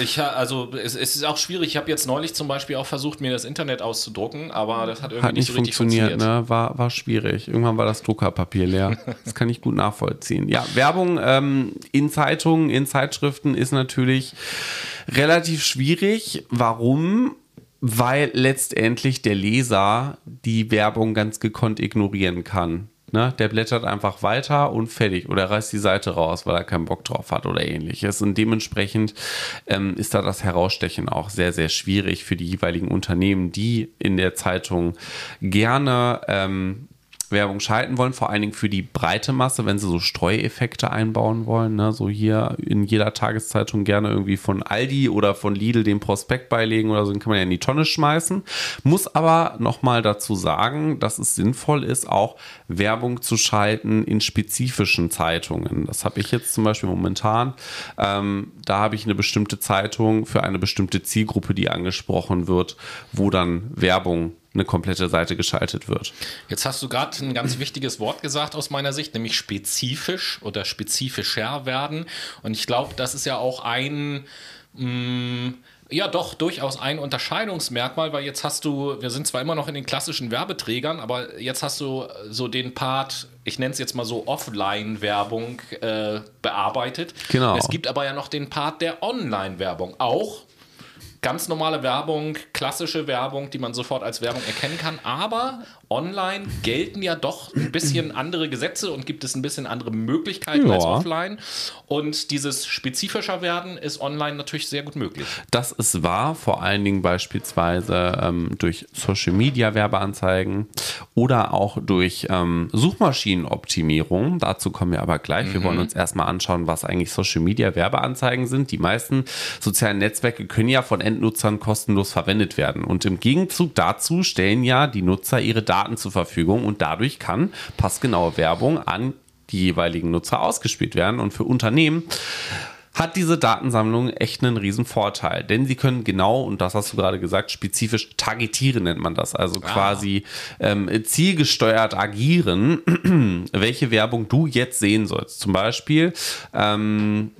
Ich, also es, es ist auch schwierig. Ich habe jetzt neulich zum Beispiel auch versucht, mir das Internet auszudrucken, aber das hat irgendwie Hat nicht so richtig funktioniert, ne? War, war schwierig. Irgendwann war das Druckerpapier leer. [laughs] Das kann ich gut nachvollziehen. Ja, Werbung ähm, in Zeitungen, in Zeitschriften ist natürlich relativ schwierig. Warum? Weil letztendlich der Leser die Werbung ganz gekonnt ignorieren kann. Ne? Der blättert einfach weiter und fertig. Oder reißt die Seite raus, weil er keinen Bock drauf hat oder ähnliches. Und dementsprechend ähm, ist da das Herausstechen auch sehr, sehr schwierig für die jeweiligen Unternehmen, die in der Zeitung gerne ähm, Werbung schalten wollen, vor allen Dingen für die breite Masse, wenn sie so Streueffekte einbauen wollen. Ne? So hier in jeder Tageszeitung gerne irgendwie von Aldi oder von Lidl den Prospekt beilegen oder so, den kann man ja in die Tonne schmeißen. Muss aber nochmal dazu sagen, dass es sinnvoll ist, auch Werbung zu schalten in spezifischen Zeitungen. Das habe ich jetzt zum Beispiel momentan. Ähm, da habe ich eine bestimmte Zeitung für eine bestimmte Zielgruppe, die angesprochen wird, wo dann Werbung eine komplette Seite geschaltet wird. Jetzt hast du gerade ein ganz wichtiges Wort gesagt aus meiner Sicht, nämlich spezifisch oder spezifischer werden. Und ich glaube, das ist ja auch ein, mh, ja doch, durchaus ein Unterscheidungsmerkmal, weil jetzt hast du, wir sind zwar immer noch in den klassischen Werbeträgern, aber jetzt hast du so den Part, ich nenne es jetzt mal so Offline-Werbung äh, bearbeitet. Genau. Es gibt aber ja noch den Part der Online-Werbung. Auch ganz normale Werbung, klassische Werbung, die man sofort als Werbung erkennen kann. Aber online gelten ja doch ein bisschen [clears throat] andere Gesetze und gibt es ein bisschen andere Möglichkeiten Ja. als offline. Und dieses spezifischer werden ist online natürlich sehr gut möglich. Das ist wahr, vor allen Dingen beispielsweise ähm, durch Social Media Werbeanzeigen oder auch durch ähm, Suchmaschinenoptimierung. Dazu kommen wir aber gleich. Wir wollen uns erstmal anschauen, was eigentlich Social Media Werbeanzeigen sind. Die meisten sozialen Netzwerke können ja von Endnutzern kostenlos verwendet werden. Und im Gegenzug dazu stellen ja die Nutzer ihre Daten zur Verfügung und dadurch kann passgenaue Werbung an die jeweiligen Nutzer ausgespielt werden. Und für Unternehmen hat diese Datensammlung echt einen riesen Vorteil, denn sie können genau, und das hast du gerade gesagt, spezifisch targetieren nennt man das, also quasi ähm, zielgesteuert agieren, [clears throat] welche Werbung du jetzt sehen sollst. Zum Beispiel ähm,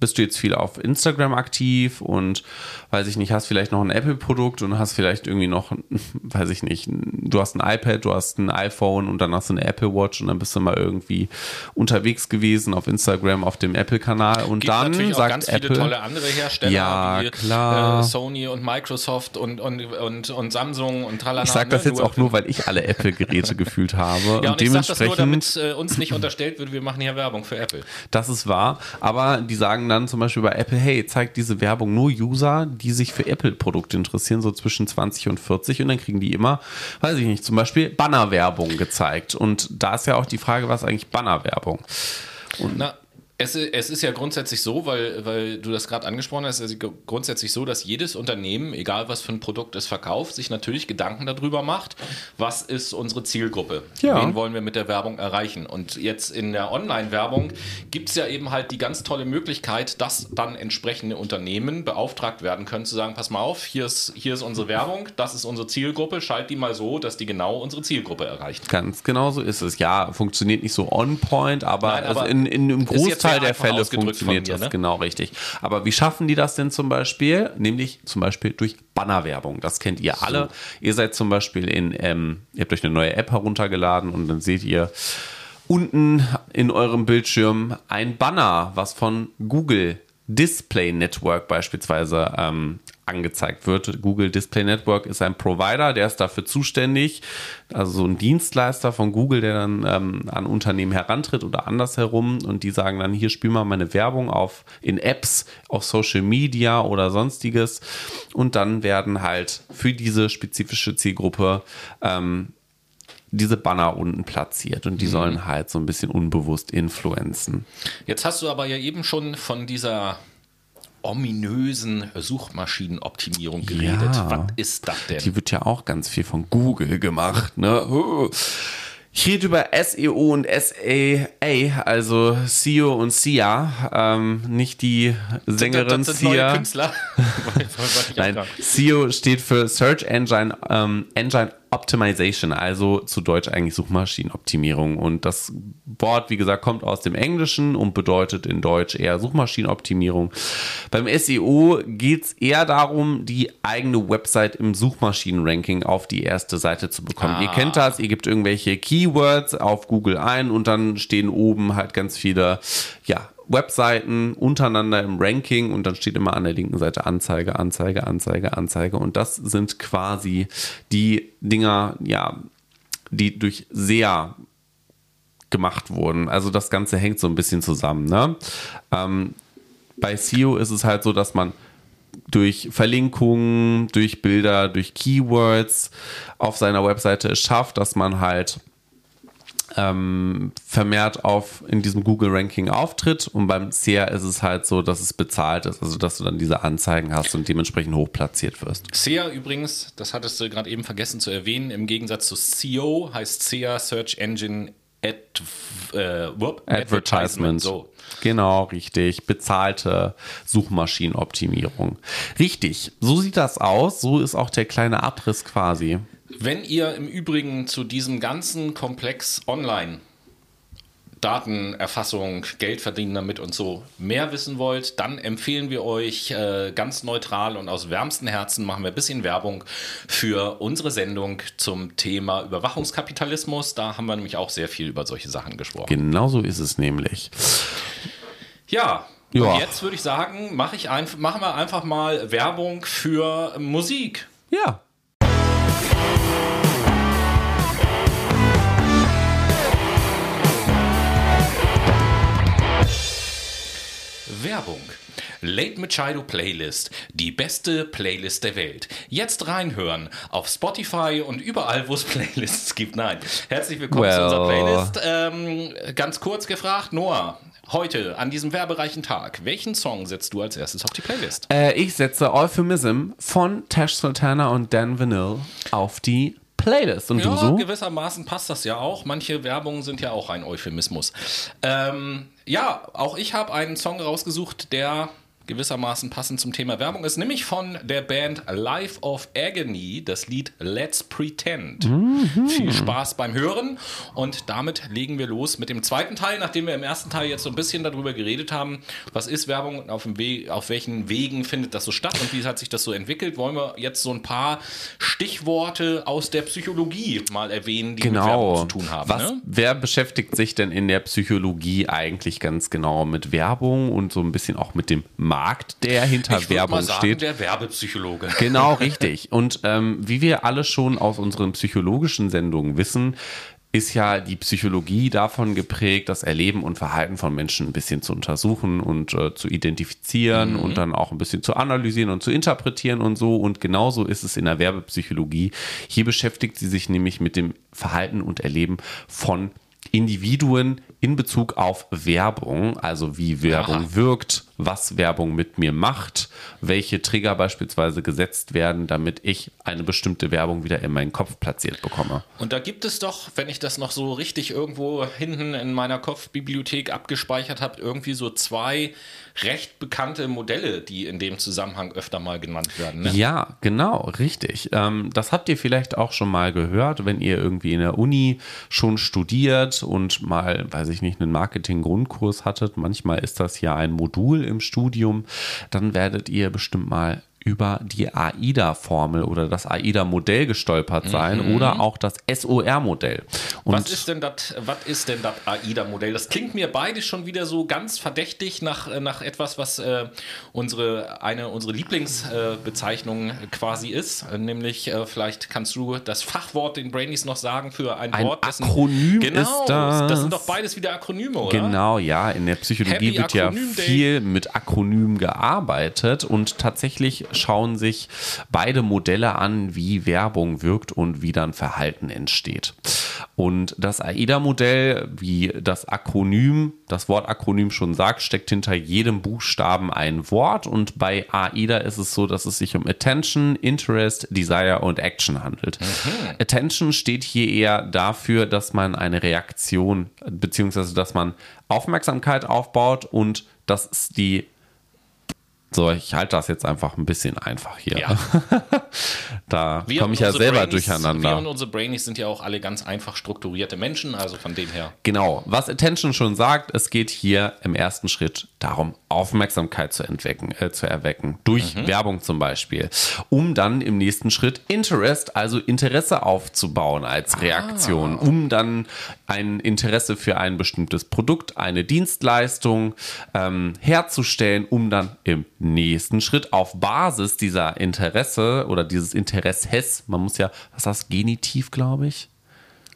bist du jetzt viel auf Instagram aktiv und weiß ich nicht, hast vielleicht noch ein Apple-Produkt und hast vielleicht irgendwie noch, [laughs] weiß ich nicht, du hast ein iPad, du hast ein iPhone und dann hast du eine Apple Watch und dann bist du mal irgendwie unterwegs gewesen auf Instagram auf dem Apple-Kanal und Gibt dann natürlich auch sagt ganz Apple, viele tolle andere Hersteller, Ja, wie klar. Äh, Sony und Microsoft und, und, und, und Samsung und tralala. ich sage das ne? jetzt auch nur, weil ich alle Apple-Geräte [laughs] gefühlt habe Ja, und, und ich sag das nur, dementsprechend damit äh, uns nicht unterstellt wird, wir machen hier Werbung für Apple. Das ist wahr, aber die sagen dann zum Beispiel bei Apple, hey, zeigt diese Werbung nur User, die sich für Apple-Produkte interessieren, so zwischen 20 und 40 und dann kriegen die immer, weiß ich nicht, zum Beispiel Bannerwerbung gezeigt und da ist ja auch die Frage, was eigentlich Bannerwerbung? Na, es, es ist ja grundsätzlich so, weil, weil du das gerade angesprochen hast, es ist grundsätzlich so, dass jedes Unternehmen, egal was für ein Produkt es verkauft, sich natürlich Gedanken darüber macht, was ist unsere Zielgruppe? Ja. Wen wollen wir mit der Werbung erreichen? Und jetzt in der Online-Werbung gibt es ja eben halt die ganz tolle Möglichkeit, dass dann entsprechende Unternehmen beauftragt werden können, zu sagen, pass mal auf, hier ist, hier ist unsere Werbung, das ist unsere Zielgruppe, schalt die mal so, dass die genau unsere Zielgruppe erreicht. Ganz genau so ist es. Ja, funktioniert nicht so on point, aber, Nein, aber also in, in einem jetzt Großteil der Fälle funktioniert mir, das ne? genau richtig. Aber wie schaffen die das denn zum Beispiel? Nämlich zum Beispiel durch Bannerwerbung. Das kennt ihr alle. Ihr seid zum Beispiel in, ähm, ihr habt euch eine neue App heruntergeladen und dann seht ihr unten in eurem Bildschirm ein Banner, was von Google Display Network beispielsweise ähm, angezeigt wird. Google Display Network ist ein Provider, der ist dafür zuständig, also so ein Dienstleister von Google, der dann ähm, an Unternehmen herantritt oder andersherum. Und die sagen dann, hier spiel mal meine Werbung auf in Apps, auf Social Media oder sonstiges. Und dann werden halt für diese spezifische Zielgruppe ähm, diese Banner unten platziert. Und die sollen halt so ein bisschen unbewusst influenzen. Jetzt hast du aber ja eben schon von dieser ominösen Suchmaschinenoptimierung geredet. Ja. Was ist das denn? Die wird ja auch ganz viel von Google gemacht, ne? Ich rede über SEO und SAA, also SEO und SIA, ähm, nicht die Sängerin das, das neue Sia. [laughs] Nein, SEO steht für Search Engine, ähm, Engine Optimization, also zu Deutsch eigentlich Suchmaschinenoptimierung. Und das Wort, wie gesagt, kommt aus dem Englischen und bedeutet in Deutsch eher Suchmaschinenoptimierung. Beim SEO geht es eher darum, die eigene Website im Suchmaschinenranking auf die erste Seite zu bekommen. Ah. Ihr kennt das, ihr gebt irgendwelche Keywords auf Google ein und dann stehen oben halt ganz viele, ja, Webseiten untereinander im Ranking und dann steht immer an der linken Seite Anzeige, Anzeige, Anzeige, Anzeige und das sind quasi die Dinger, ja, die durch SEA gemacht wurden. Also das Ganze hängt so ein bisschen zusammen. Ne? Ähm, bei SEO ist es halt so, dass man durch Verlinkungen, durch Bilder, durch Keywords auf seiner Webseite es schafft, dass man halt ähm, vermehrt auf in diesem Google-Ranking auftritt. Und beim SEA ist es halt so, dass es bezahlt ist, also dass du dann diese Anzeigen hast und dementsprechend hoch platziert wirst. SEA übrigens, das hattest du gerade eben vergessen zu erwähnen, im Gegensatz zu SEO heißt SEA Search Engine Ad, äh, whoop, Advertisement. So. Genau, richtig. Bezahlte Suchmaschinenoptimierung. Richtig. So sieht das aus. So ist auch der kleine Abriss quasi. Wenn ihr im Übrigen zu diesem ganzen Komplex online Datenerfassung, Geld verdienen damit und so mehr wissen wollt, dann empfehlen wir euch äh, ganz neutral und aus wärmsten Herzen machen wir ein bisschen Werbung für unsere Sendung zum Thema Überwachungskapitalismus. Da haben wir nämlich auch sehr viel über solche Sachen gesprochen. Genau so ist es nämlich. Ja. Ja. Und jetzt würde ich sagen, mach ich einf- machen wir einfach mal Werbung für Musik. Ja. Werbung. Late Machado Playlist, die beste Playlist der Welt. Jetzt reinhören auf Spotify und überall, wo es [laughs] Playlists gibt. Nein, herzlich willkommen Well. zu unserer Playlist. Ähm, ganz kurz gefragt, Noah, heute an diesem werbereichen Tag, welchen Song setzt du als erstes auf die Playlist? Äh, ich setze Euphemism von Tash Sultana und Dan Vanille auf die Playlist. Und Ja, du so? gewissermaßen passt das ja auch. Manche Werbungen sind ja auch ein Euphemismus. Ähm, ja, auch ich habe einen Song rausgesucht, der gewissermaßen passend zum Thema Werbung ist, nämlich von der Band Life of Agony, das Lied Let's Pretend. Mhm. Viel Spaß beim Hören und damit legen wir los mit dem zweiten Teil, nachdem wir im ersten Teil jetzt so ein bisschen darüber geredet haben, was ist Werbung und auf, dem Weg, auf welchen Wegen findet das so statt und wie hat sich das so entwickelt, wollen wir jetzt so ein paar Stichworte aus der Psychologie mal erwähnen, die mit Werbung Genau. zu tun haben. Was, Ne? Wer beschäftigt sich denn in der Psychologie eigentlich ganz genau mit Werbung und so ein bisschen auch mit dem Markt, der hinter Ich Werbung mal sagen, steht? der Werbepsychologe. [laughs] Genau, richtig. Und ähm, wie wir alle schon aus unseren psychologischen Sendungen wissen, ist ja die Psychologie davon geprägt, das Erleben und Verhalten von Menschen ein bisschen zu untersuchen und äh, zu identifizieren und dann auch ein bisschen zu analysieren und zu interpretieren und so. Und genauso ist es in der Werbepsychologie. Hier beschäftigt sie sich nämlich mit dem Verhalten und Erleben von Individuen in Bezug auf Werbung, also wie Werbung Aha. wirkt, was Werbung mit mir macht, welche Trigger beispielsweise gesetzt werden, damit ich eine bestimmte Werbung wieder in meinen Kopf platziert bekomme. Und da gibt es doch, wenn ich das noch so richtig irgendwo hinten in meiner Kopfbibliothek abgespeichert habe, irgendwie so zwei recht bekannte Modelle, die in dem Zusammenhang öfter mal genannt werden. Ne? Ja, genau, richtig. Ähm, das habt ihr vielleicht auch schon mal gehört, wenn ihr irgendwie in der Uni schon studiert und mal, weiß ich nicht, einen Marketing-Grundkurs hattet. Manchmal ist das ja ein Modul im Studium. Dann werdet ihr bestimmt mal über die AIDA-Formel oder das AIDA-Modell gestolpert sein oder auch das SOR-Modell. Was ist denn das, was ist denn das AIDA-Modell? Das klingt mir beide schon wieder so ganz verdächtig nach, nach etwas, was äh, unsere, eine unserer Lieblingsbezeichnungen äh, quasi ist. Nämlich, äh, vielleicht kannst du das Fachwort den Brainies noch sagen für ein, Ein Wort, dessen. Akronym genau, ist das. Das sind doch beides wieder Akronyme, oder? Genau, ja. In der Psychologie Happy wird ja Akronym Day. viel mit Akronymen gearbeitet und tatsächlich schauen sich beide Modelle an, wie Werbung wirkt und wie dann Verhalten entsteht. Und das AIDA-Modell, wie das Akronym, das Wort Akronym schon sagt, steckt hinter jedem Buchstaben ein Wort. Und bei AIDA ist es so, dass es sich um Attention, Interest, Desire und Action handelt. Mhm. Attention steht hier eher dafür, dass man eine Reaktion, beziehungsweise dass man Aufmerksamkeit aufbaut und dass die so, ich halte das jetzt einfach ein bisschen einfach hier. Ja. [laughs] da komme ich ja selber Brainies, durcheinander. Wir und unsere Brainies sind ja auch alle ganz einfach strukturierte Menschen, also von dem her. Genau. Was Attention schon sagt, es geht hier im ersten Schritt darum, Aufmerksamkeit zu, entwecken, äh, zu erwecken. Durch mhm. Werbung zum Beispiel. Um dann im nächsten Schritt Interest, also Interesse aufzubauen als Reaktion. Ah. Um dann ein Interesse für ein bestimmtes Produkt, eine Dienstleistung ähm, herzustellen, um dann im nächsten Schritt auf Basis dieser Interesse oder dieses Interesses, man muss ja, was heißt Genitiv, glaube ich?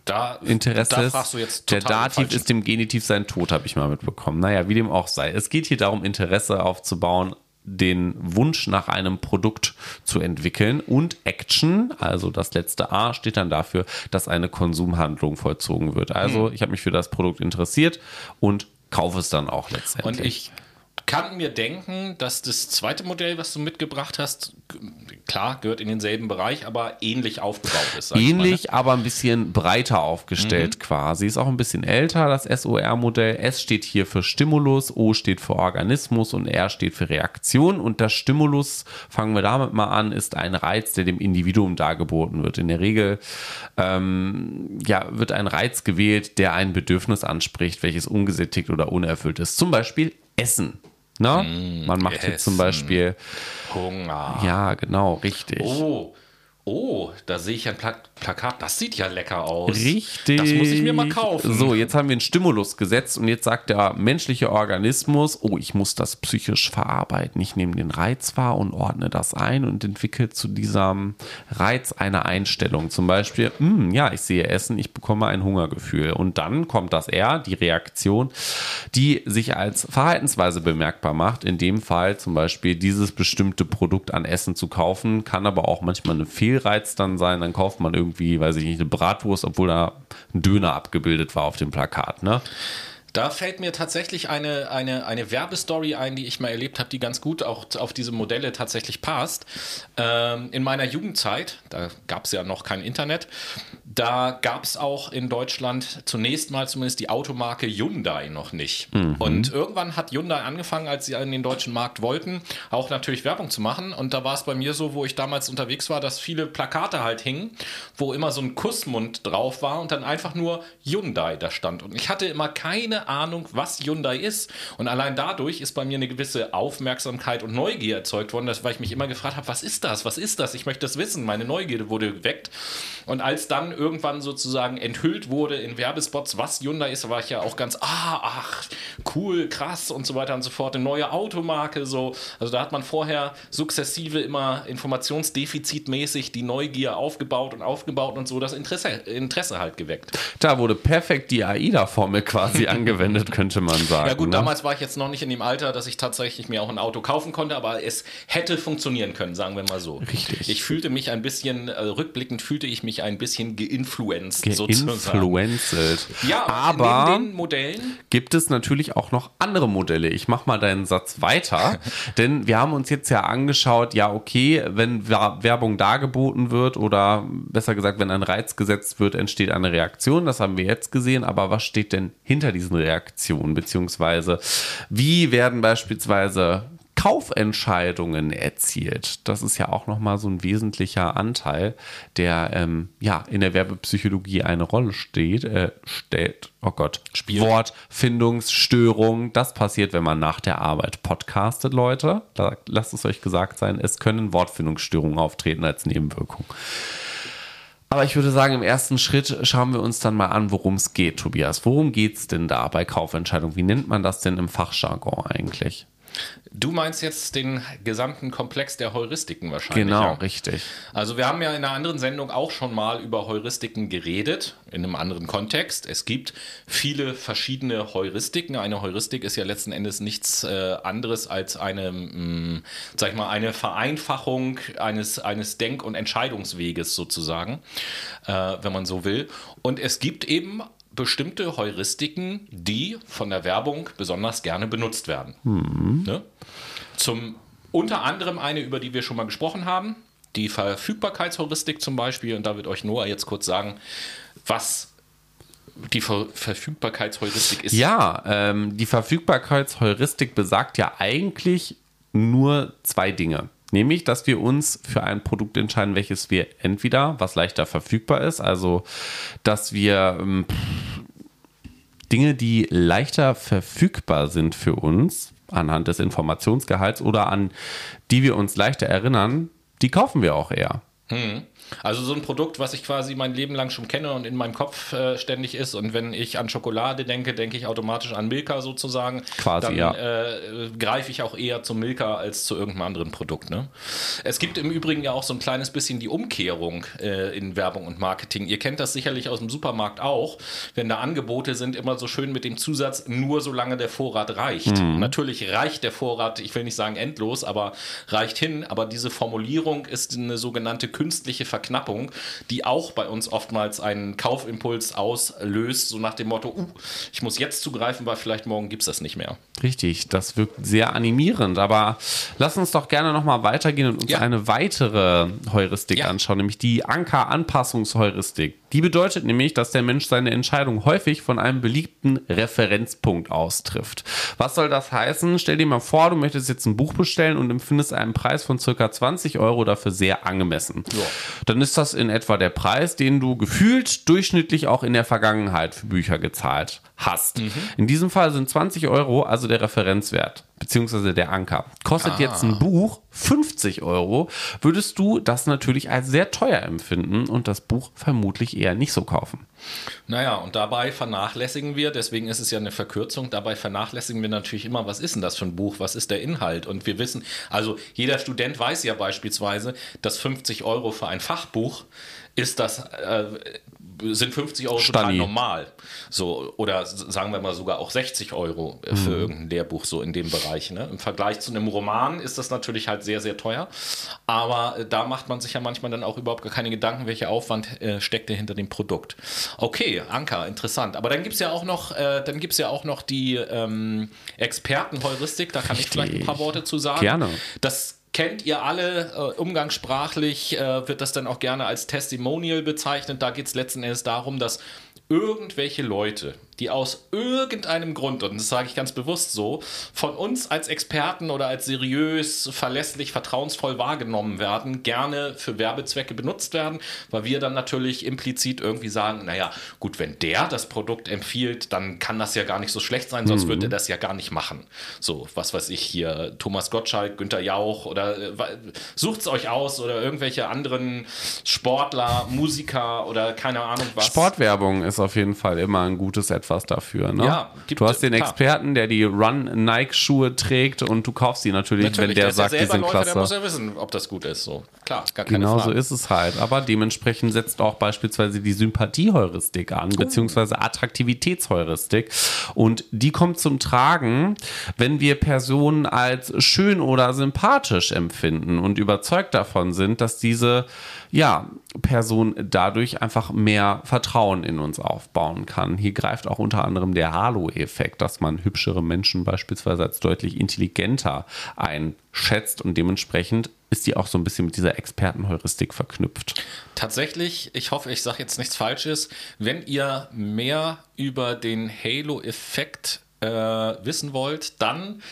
Da, Interesse da fragst du jetzt Der Dativ ist dem Genitiv sein Tod, habe ich mal mitbekommen. Naja, wie dem auch sei. Es geht hier darum, Interesse aufzubauen, den Wunsch nach einem Produkt zu entwickeln und Action, also das letzte A, steht dann dafür, dass eine Konsumhandlung vollzogen wird. Also hm. ich habe mich für das Produkt interessiert und kaufe es dann auch letztendlich. Und ich kann mir denken, dass das zweite Modell, was du mitgebracht hast, klar, gehört in denselben Bereich, aber ähnlich aufgebaut ist. Ähnlich, ne? aber ein bisschen breiter aufgestellt mhm. quasi. Ist auch ein bisschen älter, das SOR-Modell. S steht hier für Stimulus, O steht für Organismus und R steht für Reaktion. Und das Stimulus, fangen wir damit mal an, ist ein Reiz, der dem Individuum dargeboten wird. In der Regel ähm, ja, wird ein Reiz gewählt, der ein Bedürfnis anspricht, welches ungesättigt oder unerfüllt ist. Zum Beispiel Essen. Ne? Mm, Man macht jetzt zum Beispiel Hunger. Ja, genau, richtig. Oh, Oh, da sehe ich ein Pla Plakat. Das sieht ja lecker aus. Richtig. Das muss ich mir mal kaufen. So, jetzt haben wir einen Stimulus gesetzt und jetzt sagt der menschliche Organismus, oh, ich muss das psychisch verarbeiten. Ich nehme den Reiz wahr und ordne das ein und entwickle zu diesem Reiz eine Einstellung. Zum Beispiel, hm, ja, ich sehe Essen, ich bekomme ein Hungergefühl. Und dann kommt das R, die Reaktion, die sich als Verhaltensweise bemerkbar macht. In dem Fall zum Beispiel dieses bestimmte Produkt an Essen zu kaufen, kann aber auch manchmal eine Fehl Fehlreiz dann sein, dann kauft man irgendwie, weiß ich nicht, eine Bratwurst, obwohl da ein Döner abgebildet war auf dem Plakat, ne? Da fällt mir tatsächlich eine, eine, eine Werbestory ein, die ich mal erlebt habe, die ganz gut auch auf diese Modelle tatsächlich passt. Ähm, in meiner Jugendzeit, da gab es ja noch kein Internet, da gab es auch in Deutschland zunächst mal zumindest die Automarke Hyundai noch nicht. Mhm. Und irgendwann hat Hyundai angefangen, als sie in den deutschen Markt wollten, auch natürlich Werbung zu machen. Und da war es bei mir so, wo ich damals unterwegs war, dass viele Plakate halt hingen, wo immer so ein Kussmund drauf war und dann einfach nur Hyundai da stand. Und ich hatte immer keine Ahnung, was Hyundai ist. Und allein dadurch ist bei mir eine gewisse Aufmerksamkeit und Neugier erzeugt worden, weil ich mich immer gefragt habe, was ist das? Was ist das? Ich möchte das wissen. Meine Neugierde wurde geweckt. Und als dann irgendwann sozusagen enthüllt wurde in Werbespots, was Hyundai ist, war ich ja auch ganz, ah, ach, cool, krass und so weiter und so fort. Eine neue Automarke, so. Also da hat man vorher sukzessive immer informationsdefizitmäßig die Neugier aufgebaut und aufgebaut und so das Interesse, Interesse halt geweckt. Da wurde perfekt die AIDA-Formel quasi [laughs] angewendet, könnte man sagen. Ja gut, ne? damals war ich jetzt noch nicht in dem Alter, dass ich tatsächlich mir auch ein Auto kaufen konnte, aber es hätte funktionieren können, sagen wir mal so. Richtig. Ich fühlte mich ein bisschen, äh, rückblickend fühlte ich mich ein bisschen geinfluenced Geinfluenced. Ja, aber in den Modellen gibt es natürlich auch noch andere Modelle. Ich mache mal deinen Satz weiter, [laughs] denn wir haben uns jetzt ja angeschaut, ja okay, wenn Werbung dargeboten wird oder besser gesagt, wenn ein Reiz gesetzt wird, entsteht eine Reaktion. Das haben wir jetzt gesehen, aber was steht denn hinter diesen Reaktionen? Beziehungsweise wie werden beispielsweise Kaufentscheidungen erzielt. Das ist ja auch nochmal so ein wesentlicher Anteil, der ähm, ja in der Werbepsychologie eine Rolle steht, äh, stellt. Oh Gott, Spiel. Wortfindungsstörung. Das passiert, wenn man nach der Arbeit podcastet, Leute. Da, lasst es euch gesagt sein, es können Wortfindungsstörungen auftreten als Nebenwirkung. Aber ich würde sagen, im ersten Schritt schauen wir uns dann mal an, worum es geht, Tobias. Worum geht es denn da bei Kaufentscheidungen? Wie nennt man das denn im Fachjargon eigentlich? Du meinst jetzt den gesamten Komplex der Heuristiken wahrscheinlich. Genau, ja? richtig. Also wir haben ja in einer anderen Sendung auch schon mal über Heuristiken geredet, in einem anderen Kontext. Es gibt viele verschiedene Heuristiken. Eine Heuristik ist ja letzten Endes nichts äh, anderes als eine, mh, sag ich mal, eine Vereinfachung eines, eines Denk- und Entscheidungsweges sozusagen, äh, wenn man so will. Und es gibt eben bestimmte Heuristiken, die von der Werbung besonders gerne benutzt werden. Ne? Zum unter anderem eine, über die wir schon mal gesprochen haben, die Verfügbarkeitsheuristik zum Beispiel. Und da wird euch Noah jetzt kurz sagen, was die Ver Verfügbarkeitsheuristik ist. Ja, ähm, die Verfügbarkeitsheuristik besagt ja eigentlich nur zwei Dinge. Nämlich, dass wir uns für ein Produkt entscheiden, welches wir entweder, was leichter verfügbar ist, also dass wir ähm, Dinge, die leichter verfügbar sind für uns, anhand des Informationsgehalts oder an die wir uns leichter erinnern, die kaufen wir auch eher. Also so ein Produkt, was ich quasi mein Leben lang schon kenne und in meinem Kopf äh, ständig ist. Und wenn ich an Schokolade denke, denke ich automatisch an Milka sozusagen. Quasi, Dann ja. äh, greife ich auch eher zum Milka als zu irgendeinem anderen Produkt. Ne? Es gibt im Übrigen ja auch so ein kleines bisschen die Umkehrung äh, in Werbung und Marketing. Ihr kennt das sicherlich aus dem Supermarkt auch, wenn da Angebote sind, immer so schön mit dem Zusatz, nur solange der Vorrat reicht. Natürlich reicht der Vorrat, ich will nicht sagen endlos, aber reicht hin. Aber diese Formulierung ist eine sogenannte künstliche Verknappung, die auch bei uns oftmals einen Kaufimpuls auslöst, so nach dem Motto, uh, ich muss jetzt zugreifen, weil vielleicht morgen gibt es das nicht mehr. Richtig, das wirkt sehr animierend. Aber lass uns doch gerne nochmal weitergehen und uns Ja. eine weitere Heuristik Ja. anschauen, nämlich die Anker-Anpassungheuristik. Die bedeutet nämlich, dass der Mensch seine Entscheidung häufig von einem beliebten Referenzpunkt aus trifft. Was soll das heißen? Stell dir mal vor, du möchtest jetzt ein Buch bestellen und empfindest einen Preis von circa 20 Euro dafür sehr angemessen. Ja. Dann ist das in etwa der Preis, den du gefühlt durchschnittlich auch in der Vergangenheit für Bücher gezahlt hast. In diesem Fall sind 20 Euro also der Referenzwert, beziehungsweise der Anker. Kostet jetzt ein Buch 50 Euro, würdest du das natürlich als sehr teuer empfinden und das Buch vermutlich eher nicht so kaufen. Naja, und dabei vernachlässigen wir, deswegen ist es ja eine Verkürzung, dabei vernachlässigen wir natürlich immer, was ist denn das für ein Buch, was ist der Inhalt? Und wir wissen, also jeder Student weiß ja beispielsweise, dass 50 Euro für ein Fachbuch ist das, äh, sind 50 Euro total Stani. normal. So, oder sagen wir mal sogar auch 60 Euro äh, für Mhm. irgendein Lehrbuch so in dem Bereich. Ne? Im Vergleich zu einem Roman ist das natürlich halt sehr, sehr teuer. Aber äh, da macht man sich ja manchmal dann auch überhaupt gar keine Gedanken, welcher Aufwand äh, steckt denn hinter dem Produkt. Okay, Anker, interessant. Aber dann gibt es ja auch noch, äh, dann gibt's ja auch noch die ähm, Expertenheuristik, da kann ich vielleicht ein paar Richtig. Worte zu sagen. Gerne. Das kennt ihr alle, äh, umgangssprachlich äh, wird das dann auch gerne als Testimonial bezeichnet. Da geht es letzten Endes darum, dass irgendwelche Leute, die aus irgendeinem Grund, und das sage ich ganz bewusst so, von uns als Experten oder als seriös, verlässlich, vertrauensvoll wahrgenommen werden, gerne für Werbezwecke benutzt werden, weil wir dann natürlich implizit irgendwie sagen, naja, gut, wenn der das Produkt empfiehlt, dann kann das ja gar nicht so schlecht sein, sonst würde er das ja gar nicht machen. So, was weiß ich hier, Thomas Gottschalk, Günther Jauch oder äh, sucht's euch aus oder irgendwelche anderen Sportler, Musiker oder keine Ahnung was. Sportwerbung ist auf jeden Fall immer ein gutes Etwas dafür. Ne? Ja, gibt- du hast den klar. Experten, der die Run-Nike-Schuhe trägt und du kaufst sie natürlich, Natürlich, wenn der ja sagt, die sind Läufer, klasse. Der muss ja wissen, ob das gut ist. So. Klar, gar keine Genau so Frage. ist es halt. Aber dementsprechend setzt auch beispielsweise die Sympathieheuristik an, beziehungsweise Attraktivitätsheuristik. Und die kommt zum Tragen, wenn wir Personen als schön oder sympathisch empfinden und überzeugt davon sind, dass diese ja, Person dadurch einfach mehr Vertrauen in uns aufbauen kann. Hier greift auch unter anderem der Halo-Effekt, dass man hübschere Menschen beispielsweise als deutlich intelligenter einschätzt und dementsprechend ist die auch so ein bisschen mit dieser Expertenheuristik verknüpft. Tatsächlich, ich hoffe, ich sage jetzt nichts Falsches. Wenn ihr mehr über den Halo-Effekt äh, wissen wollt, dann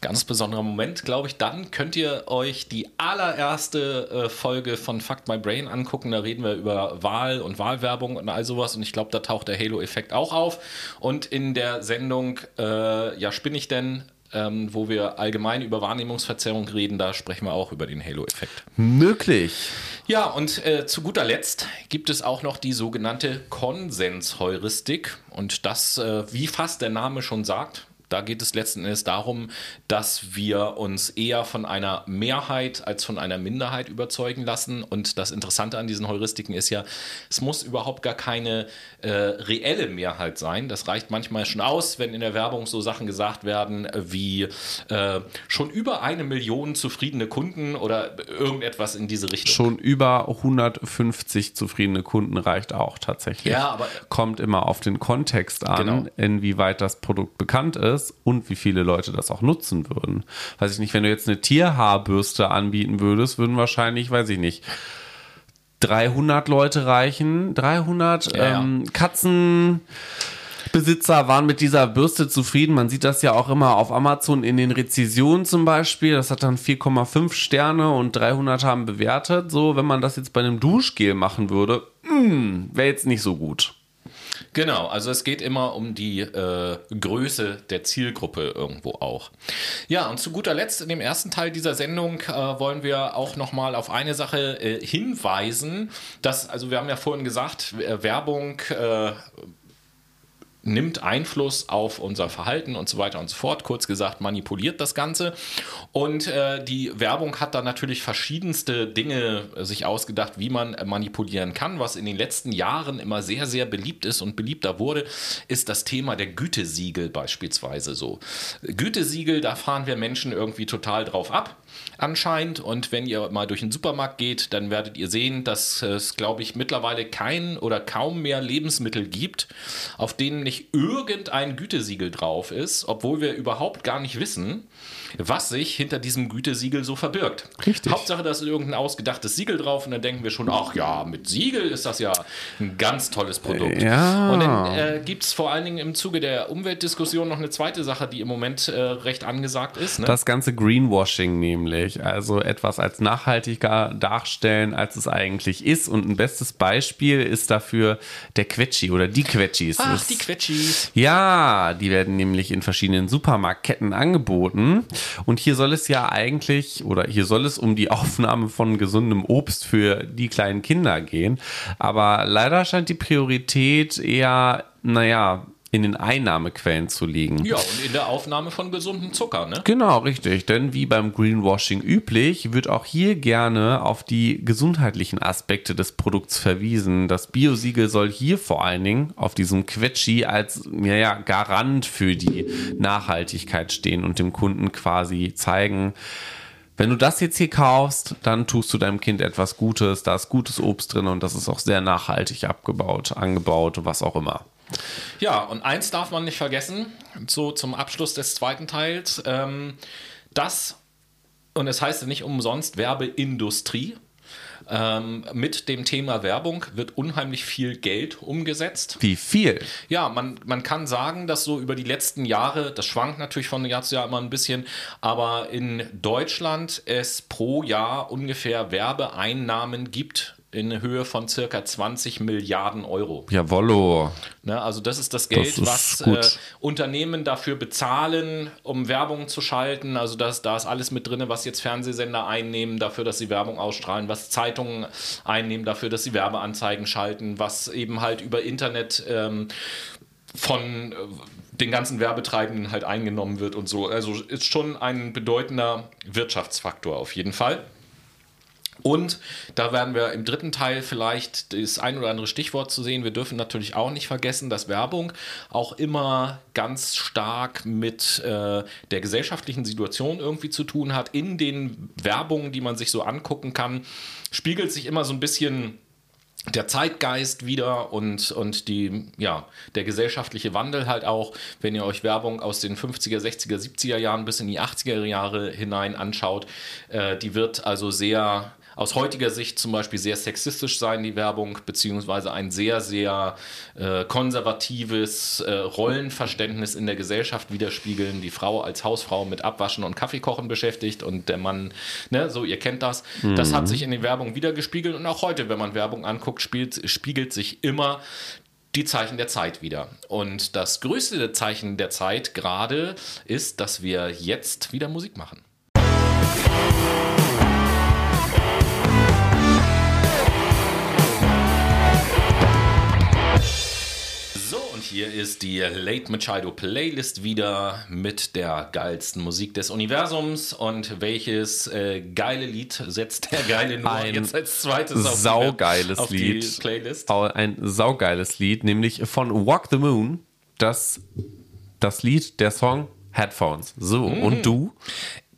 ganz besonderer Moment, glaube ich, dann könnt ihr euch die allererste äh, Folge von Fuck My Brain angucken. Da reden wir über Wahl und Wahlwerbung und all sowas. Und ich glaube, da taucht der Halo-Effekt auch auf. Und in der Sendung, äh, ja, spinne ich denn? Ähm, wo wir allgemein über Wahrnehmungsverzerrung reden, da sprechen wir auch über den Halo-Effekt. Möglich. Ja, und äh, zu guter Letzt gibt es auch noch die sogenannte Konsensheuristik. Und das, äh, wie fast der Name schon sagt, Da geht es letzten Endes darum, dass wir uns eher von einer Mehrheit als von einer Minderheit überzeugen lassen. Und das Interessante an diesen Heuristiken ist ja, es muss überhaupt gar keine äh, reelle Mehrheit sein. Das reicht manchmal schon aus, wenn in der Werbung so Sachen gesagt werden wie äh, schon über eine Million zufriedene Kunden oder irgendetwas in diese Richtung. Schon über 150 zufriedene Kunden reicht auch tatsächlich. Ja, aber kommt immer auf den Kontext an, Genau. inwieweit das Produkt bekannt ist und wie viele Leute das auch nutzen würden. Weiß ich nicht, wenn du jetzt eine Tierhaarbürste anbieten würdest, würden wahrscheinlich, weiß ich nicht, 300 Leute reichen. 300 Ja, ähm, Katzenbesitzer waren mit dieser Bürste zufrieden. Man sieht das ja auch immer auf Amazon in den Rezensionen zum Beispiel. Das hat dann 4,5 Sterne und 300 haben bewertet. So, wenn man das jetzt bei einem Duschgel machen würde, wäre jetzt nicht so gut. Genau, also es geht immer um die äh, Größe der Zielgruppe irgendwo auch. Ja, und zu guter Letzt in dem ersten Teil dieser Sendung äh, wollen wir auch nochmal auf eine Sache äh, hinweisen, dass, also wir haben ja vorhin gesagt, äh, Werbung äh, nimmt Einfluss auf unser Verhalten und so weiter und so fort. Kurz gesagt, manipuliert das Ganze. Und äh, die Werbung hat da natürlich verschiedenste Dinge äh, sich ausgedacht, wie man äh, manipulieren kann. Was in den letzten Jahren immer sehr, sehr beliebt ist und beliebter wurde, ist das Thema der Gütesiegel beispielsweise so. Gütesiegel, da fahren wir Menschen irgendwie total drauf ab anscheinend. Und wenn ihr mal durch den Supermarkt geht, dann werdet ihr sehen, dass es, glaube ich, mittlerweile kein oder kaum mehr Lebensmittel gibt, auf denen nicht irgendein Gütesiegel drauf ist, obwohl wir überhaupt gar nicht wissen, was sich hinter diesem Gütesiegel so verbirgt. Richtig. Hauptsache, da ist irgendein ausgedachtes Siegel drauf und dann denken wir schon, ach ja, mit Siegel ist das ja ein ganz tolles Produkt. Ja. Und dann äh, gibt es vor allen Dingen im Zuge der Umweltdiskussion noch eine zweite Sache, die im Moment äh, recht angesagt ist. Ne? Das ganze Greenwashing nämlich, also etwas als nachhaltiger darstellen, als es eigentlich ist. Und ein bestes Beispiel ist dafür der Quetschi oder die Quetschis. ach, die Quetschis. Ja, die werden nämlich in verschiedenen Supermarktketten angeboten. Und hier soll es ja eigentlich, oder hier soll es um die [laughs] Aufnahme von gesundem Obst für die kleinen Kinder gehen. Aber leider scheint die Priorität eher, naja, in den Einnahmequellen zu liegen. Ja, und in der Aufnahme von gesundem Zucker, ne? Genau, richtig. Denn wie beim Greenwashing üblich, wird auch hier gerne auf die gesundheitlichen Aspekte des Produkts verwiesen. Das Biosiegel soll hier vor allen Dingen auf diesem Quetschi als ja, ja, Garant für die Nachhaltigkeit stehen und dem Kunden quasi zeigen, wenn du das jetzt hier kaufst, dann tust du deinem Kind etwas Gutes, da ist gutes Obst drin und das ist auch sehr nachhaltig abgebaut, angebaut, was auch immer. Ja, und eins darf man nicht vergessen, so zum Abschluss des zweiten Teils, ähm, das, und es heißt ja nicht umsonst Werbeindustrie, ähm, mit dem Thema Werbung wird unheimlich viel Geld umgesetzt. Wie viel? Ja, man, man kann sagen, dass so über die letzten Jahre, das schwankt natürlich von Jahr zu Jahr immer ein bisschen, aber in Deutschland es pro Jahr ungefähr Werbeeinnahmen gibt in Höhe von circa 20 Milliarden Euro. Jawollo. Ne, also das ist das Geld, Das ist was äh, Unternehmen dafür bezahlen, um Werbung zu schalten. Also das, da ist alles mit drin, was jetzt Fernsehsender einnehmen dafür, dass sie Werbung ausstrahlen, was Zeitungen einnehmen dafür, dass sie Werbeanzeigen schalten, was eben halt über Internet ähm, von äh, den ganzen Werbetreibenden halt eingenommen wird und so. Also ist schon ein bedeutender Wirtschaftsfaktor auf jeden Fall. Und da werden wir im dritten Teil vielleicht das ein oder andere Stichwort zu sehen. Wir dürfen natürlich auch nicht vergessen, dass Werbung auch immer ganz stark mit äh, der gesellschaftlichen Situation irgendwie zu tun hat. In den Werbungen, die man sich so angucken kann, spiegelt sich immer so ein bisschen der Zeitgeist wieder und, und die, ja, der gesellschaftliche Wandel halt auch, wenn ihr euch Werbung aus den 50er, 60er, 70er Jahren bis in die 80er Jahre hinein anschaut, äh, die wird also sehr aus heutiger Sicht zum Beispiel sehr sexistisch sein, die Werbung, beziehungsweise ein sehr, sehr äh, konservatives äh, Rollenverständnis in der Gesellschaft widerspiegeln. Die Frau als Hausfrau mit Abwaschen und Kaffeekochen beschäftigt und der Mann, ne, so ihr kennt das. Das hat sich in den Werbungen wiedergespiegelt und auch heute, wenn man Werbung anguckt, spielt, spiegelt sich immer die Zeichen der Zeit wieder. Und das größte Zeichen der Zeit gerade ist, dass wir jetzt wieder Musik machen. So, hier ist die Late Machado Playlist wieder mit der geilsten Musik des Universums. Und welches äh, geile Lied setzt der geile Noah Ein jetzt als zweites auf, Saugeiles die, auf Lied. die Playlist? Au- Ein saugeiles Lied, nämlich von Walk the Moon. Das, das Lied, der Song Headphones. So, Mhm. und du?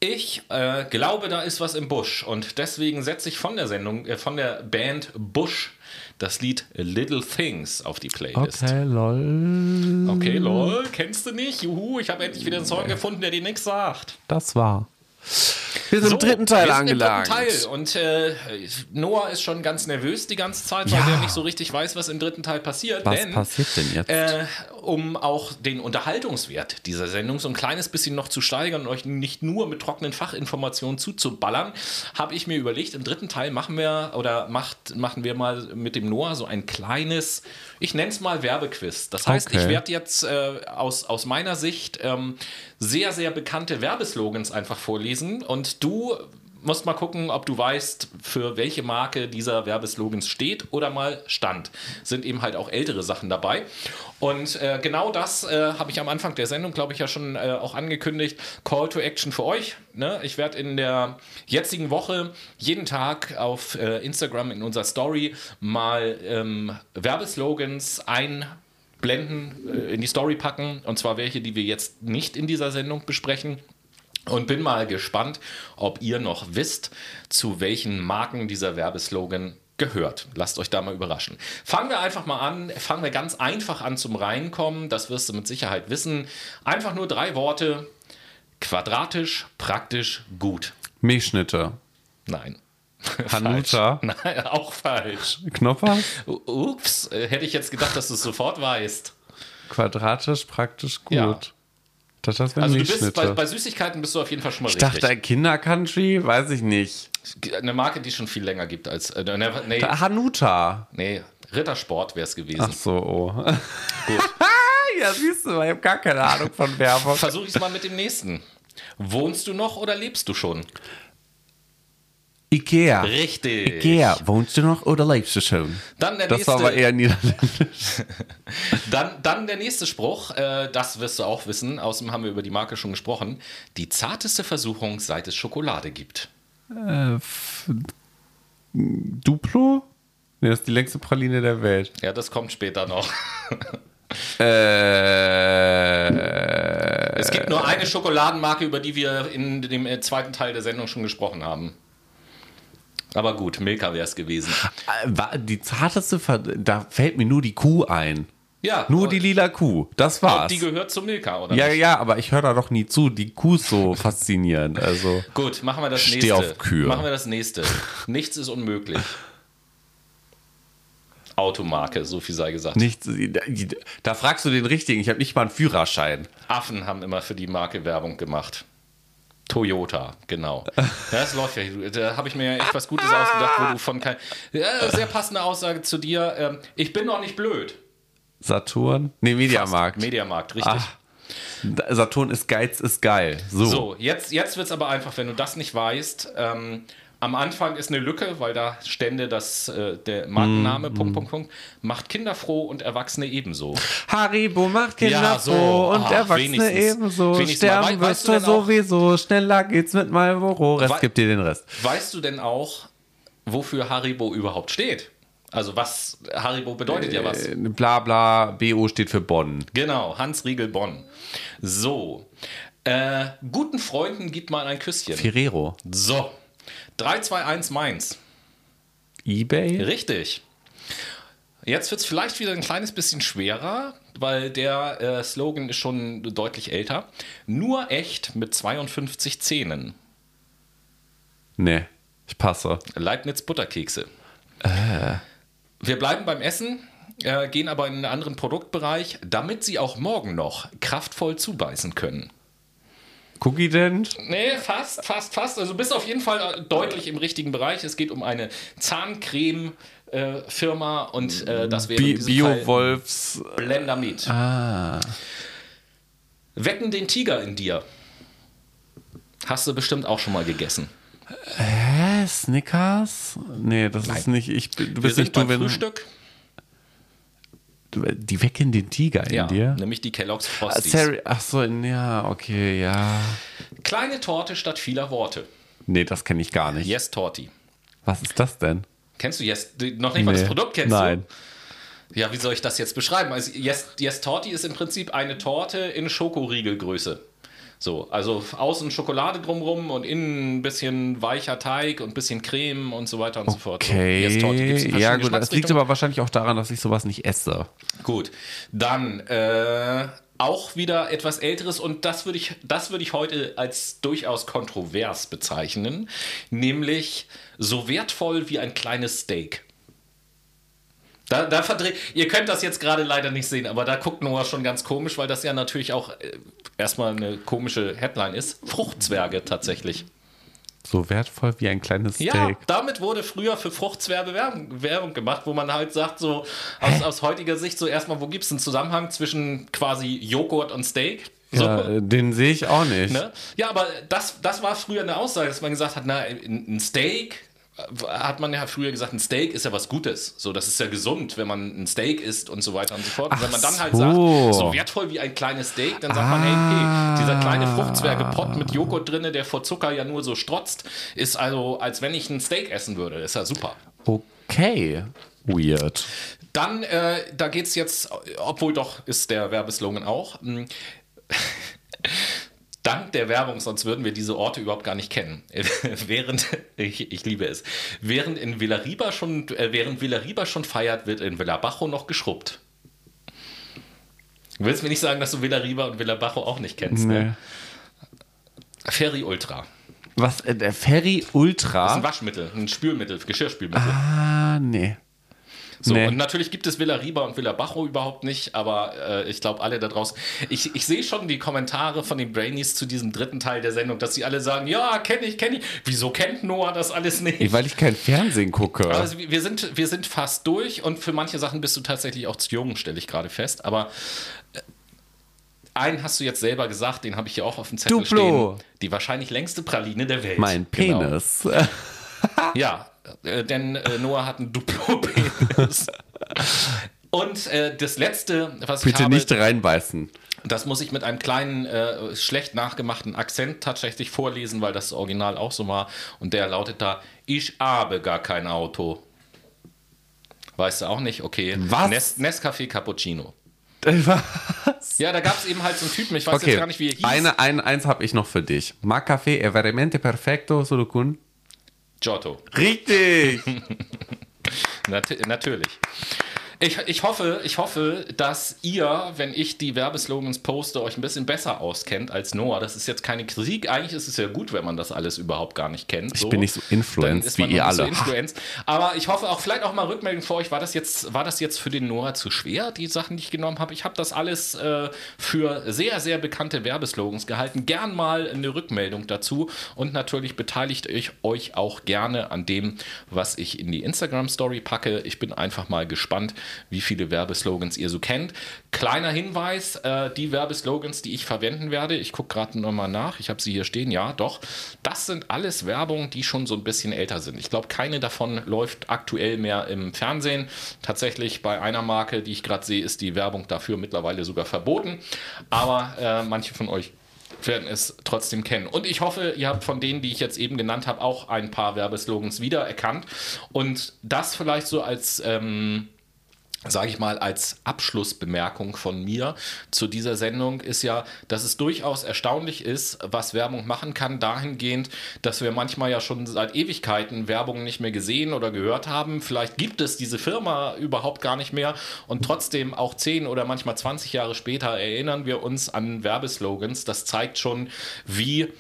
Ich äh, glaube, da ist was im Busch und deswegen setze ich von der Sendung, äh, von der Band Bush das Lied Little Things auf die Playlist. lol. Okay, lol, kennst du nicht? Juhu, ich habe endlich wieder einen Song gefunden, der dir nichts sagt. Das war. Wir sind im dritten Teil wir sind angelangt. Im dritten Teil. Und äh, Noah ist schon ganz nervös die ganze Zeit, weil Ja. er nicht so richtig weiß, was im dritten Teil passiert. Was denn, passiert denn jetzt? Äh, um auch den Unterhaltungswert dieser Sendung so ein kleines bisschen noch zu steigern und euch nicht nur mit trockenen Fachinformationen zuzuballern, habe ich mir überlegt, im dritten Teil machen wir oder macht, machen wir mal mit dem Noah so ein kleines, ich nenne es mal Werbequiz. Das heißt, Okay. ich werde jetzt äh, aus, aus meiner Sicht ähm, sehr, sehr bekannte Werbeslogans einfach vorlesen und du musst mal gucken, ob du weißt, für welche Marke dieser Werbeslogans steht oder mal stand. Sind eben halt auch ältere Sachen dabei. Und äh, genau das äh, habe ich am Anfang der Sendung, glaube ich, ja schon äh, auch angekündigt. Call to Action für euch. Ne? Ich werde in der jetzigen Woche jeden Tag auf äh, Instagram in unserer Story mal ähm, Werbeslogans einblenden, äh, in die Story packen. Und zwar welche, die wir jetzt nicht in dieser Sendung besprechen. Und bin mal gespannt, ob ihr noch wisst, zu welchen Marken dieser Werbeslogan gehört. Lasst euch da mal überraschen. Fangen wir einfach mal an. Fangen wir ganz einfach an zum Reinkommen. Das wirst du mit Sicherheit wissen. Einfach nur drei Worte. Quadratisch, praktisch, gut. Milchschnitte. Nein. Hanuta. [laughs] Nein, auch falsch. Knoppers. U- Ups, äh, hätte ich jetzt gedacht, dass du es sofort weißt. Quadratisch, praktisch gut. Ja. Das, wäre Also du bist bei, bei Süßigkeiten bist du auf jeden Fall schon mal ich richtig. dachte, Kinder-Country, weiß ich nicht. Eine Marke, die es schon viel länger gibt als. Äh, ne, nee, Hanuta. nee, Rittersport wäre es gewesen. Ach so, oh. [laughs] Gut. ja, siehst du, ich habe gar keine Ahnung von Werbung. Versuche ich es mal mit dem nächsten. Wohnst du noch oder lebst du schon? Ikea. Richtig. Ikea, wohnst du noch oder lebst du schon? Dann der Das nächste. war aber eher niederländisch. [laughs] Dann, dann der nächste Spruch, äh, das wirst du auch wissen, außerdem haben wir über die Marke schon gesprochen. Die zarteste Versuchung, seit es Schokolade gibt. Duplo? Nee, das ist die längste Praline der Welt. Ja, das kommt später noch. [laughs] Äh, Es gibt nur eine Schokoladenmarke, über die wir in dem äh, zweiten Teil der Sendung schon gesprochen haben. Aber gut, Milka wäre es gewesen. war die zarteste, Ver da fällt mir nur die Kuh ein. Ja, Nur die lila Kuh. Das war's. Die gehört zu Milka, oder? Ja, nicht? ja, aber ich höre da doch nie zu. Die Kuh ist so [laughs] faszinierend. Also. Gut, machen wir das Steh nächste. auf Kühe. Machen wir das nächste. Nichts ist unmöglich. Automarke, so viel sei gesagt. Nichts, da fragst du den richtigen. Ich habe nicht mal einen Führerschein. Affen haben immer für die Marke Werbung gemacht. Toyota, genau. [laughs] Das läuft ja. Da habe ich mir echt was Gutes ausgedacht, wo du von kein. Ja, sehr passende Aussage zu dir. Ähm, ich bin doch nicht blöd. Saturn? Nee, Mediamarkt. Mediamarkt, richtig. Ah, Saturn ist Geiz, ist geil. So. So, jetzt, jetzt wird es aber einfach, wenn du das nicht weißt. Ähm, am Anfang ist eine Lücke, weil da stände das, äh, der Mm, Markenname, Punkt, Punkt, Punkt, macht Kinder froh und Erwachsene ebenso. Haribo macht Kinder Ja, so. froh und Ah, Erwachsene ebenso. Wenigstens mal. Sterben Wei- wirst weißt du sowieso. Schneller geht's mit Marlboro. Rest gibt dir den Rest. Weißt du denn auch, wofür Haribo überhaupt steht? Also was Haribo bedeutet ja was. Äh, Bla bla, BO steht für Bonn. Genau, Hans Riegel Bonn. So. Äh, guten Freunden gibt mal ein Küsschen. Ferrero. So. 3, 2, 1 Mainz. Ebay? Richtig. Jetzt wird es vielleicht wieder ein kleines bisschen schwerer, weil der äh, Slogan ist schon deutlich älter. Nur echt mit 52 Zähnen. Nee, ich passe. Leibniz Butterkekse. Wir bleiben beim Essen, äh, gehen aber in einen anderen Produktbereich, damit Sie auch morgen noch kraftvoll zubeißen können. Cookie Dent? Nee, fast, fast, fast. Also bist auf jeden Fall äh, deutlich im richtigen Bereich. Es geht um eine Zahncreme-Firma und äh, das wäre Bi Bio-Wolfs. Blender Meat. Ah. Wecken den Tiger in dir. Hast du bestimmt auch schon mal gegessen. Hä? Snickers? Nee, das ist nicht. Ich, du bist nicht du, wenn. Frühstück. Die wecken den Tiger in Ja, dir. nämlich die Kellogg's Ah, Frosties. Sorry, ach so, ja, okay, ja. Kleine Torte statt vieler Worte. Nee, das kenne ich gar nicht. Yes Torti. Was ist das denn? Kennst du Yes? Noch nicht mal das Nee. Produkt kennst Nein. du? Ja, wie soll ich das jetzt beschreiben? Also Yes, yes Torti ist im Prinzip eine Torte in Schokoriegelgröße. So, also außen Schokolade drumrum und innen ein bisschen weicher Teig und ein bisschen Creme und so weiter und so fort. Okay. Ja, gut, das liegt aber wahrscheinlich auch daran, dass ich sowas nicht esse. Gut, dann äh, auch wieder etwas Älteres und das würde ich, das würde ich heute als durchaus kontrovers bezeichnen, nämlich so wertvoll wie ein kleines Steak. Da, da verdreht, ihr könnt das jetzt gerade leider nicht sehen, aber da guckt Noah schon ganz komisch, weil das ja natürlich auch äh, erstmal eine komische Headline ist. Fruchtzwerge tatsächlich. So wertvoll wie ein kleines Steak. Ja, damit wurde früher für Fruchtzwerge Werbung, gemacht, wo man halt sagt, so aus, aus heutiger Sicht, so erstmal, wo gibt es einen Zusammenhang zwischen quasi Joghurt und Steak? So. Ja, den sehe ich auch nicht. Ne? Ja, aber das, das war früher eine Aussage, dass man gesagt hat, na, ein Steak, hat man ja früher gesagt, ein Steak ist ja was Gutes. So, das ist ja gesund, wenn man ein Steak isst und so weiter und so fort. Und wenn man dann halt so. sagt, so wertvoll wie ein kleines Steak, dann sagt man, hey, okay, dieser kleine Fruchtzwergepott mit Joghurt drinne, der vor Zucker ja nur so strotzt, ist also, als wenn ich ein Steak essen würde. Ist ja super. Okay. Weird. Dann, äh, da geht es jetzt, obwohl doch ist der Werbeslogan auch. [laughs] Dank der Werbung, sonst würden wir diese Orte überhaupt gar nicht kennen. [laughs] während, ich, ich liebe es, während in Villarriba schon, äh, während Villarriba schon feiert, wird in Villabajo noch geschrubbt. Du willst mir nicht sagen, dass du Villarriba und Villabajo auch nicht kennst, Nee. ne? Ferry Ultra. Was, äh, der Ferry Das ist ein Ultra? Waschmittel, ein Spülmittel, Geschirrspülmittel. Ah, nee. So, Nee. und natürlich gibt es Villa Riba und Villa Bajo überhaupt nicht, aber äh, ich glaube, alle da draußen. Ich, ich sehe schon die Kommentare von den Brainies zu diesem dritten Teil der Sendung, dass sie alle sagen: Ja, kenne ich, kenne ich. Wieso kennt Noah das alles nicht? Weil ich kein Fernsehen gucke. Also wir sind, wir sind fast durch und für manche Sachen bist du tatsächlich auch zu jung, stelle ich gerade fest. Aber äh, einen hast du jetzt selber gesagt, den habe ich hier auch auf dem Zettel Duplo. stehen. Die wahrscheinlich längste Praline der Welt. mein Genau. Penis. [laughs] Ja, äh, denn äh, Noah hat einen Duplo-Penis. [laughs] Und äh, das letzte, was ich Bitte habe, nicht reinbeißen. das muss ich mit einem kleinen, äh, schlecht nachgemachten Akzent tatsächlich vorlesen, weil das Original auch so war. Und der lautet da: Ich habe gar kein Auto. Weißt du auch nicht? Okay. Was? Nes Nescafé Cappuccino. Was? Ja, da gab es eben halt so einen Typen, ich weiß Okay, jetzt gar nicht, wie er hieß. Eine, ein, eins habe ich noch für dich. Ma café è veramente perfetto, solo con... Giotto. Richtig! [laughs] Nat natürlich. Ich, ich, hoffe, ich hoffe, dass ihr, wenn ich die Werbeslogans poste, euch ein bisschen besser auskennt als Noah. Das ist jetzt keine Kritik. Eigentlich ist es ja gut, wenn man das alles überhaupt gar nicht kennt. Ich bin nicht so influenced wie ihr alle. So influenced. Aber ich hoffe auch vielleicht auch mal Rückmeldung für euch. War das jetzt, war das jetzt für den Noah zu schwer, die Sachen, die ich genommen habe? Ich habe das alles äh, für sehr, sehr bekannte Werbeslogans gehalten. Gern mal eine Rückmeldung dazu. Und natürlich beteiligt euch, euch auch gerne an dem, was ich in die Instagram-Story packe. Ich bin einfach mal gespannt, wie viele Werbeslogans ihr so kennt. Kleiner Hinweis, äh, die Werbeslogans, die ich verwenden werde, ich gucke gerade nochmal nach, ich habe sie hier stehen, ja, doch, das sind alles Werbungen, die schon so ein bisschen älter sind. Ich glaube, keine davon läuft aktuell mehr im Fernsehen. Tatsächlich bei einer Marke, die ich gerade sehe, ist die Werbung dafür mittlerweile sogar verboten. Aber äh, manche von euch werden es trotzdem kennen. Und ich hoffe, ihr habt von denen, die ich jetzt eben genannt habe, auch ein paar Werbeslogans wiedererkannt. Und das vielleicht so als... Ähm, sage ich mal, als Abschlussbemerkung von mir zu dieser Sendung ist ja, dass es durchaus erstaunlich ist, was Werbung machen kann, dahingehend, dass wir manchmal ja schon seit Ewigkeiten Werbung nicht mehr gesehen oder gehört haben. Vielleicht gibt es diese Firma überhaupt gar nicht mehr und trotzdem auch 10 oder manchmal 20 Jahre später erinnern wir uns an Werbeslogans. Das zeigt schon, wie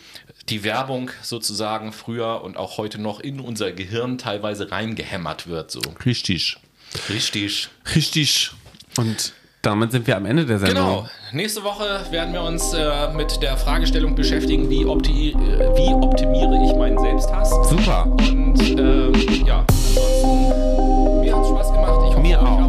die Werbung sozusagen früher und auch heute noch in unser Gehirn teilweise reingehämmert wird. So. Richtig. Richtig. Richtig. Und damit sind wir am Ende der Sendung. Genau. Nächste Woche werden wir uns äh, mit der Fragestellung beschäftigen, wie, opti äh, wie optimiere ich meinen Selbsthass. Super. Und ähm, ja, ansonsten, mir hat es Spaß gemacht. Ich hoffe, Mir euch auch.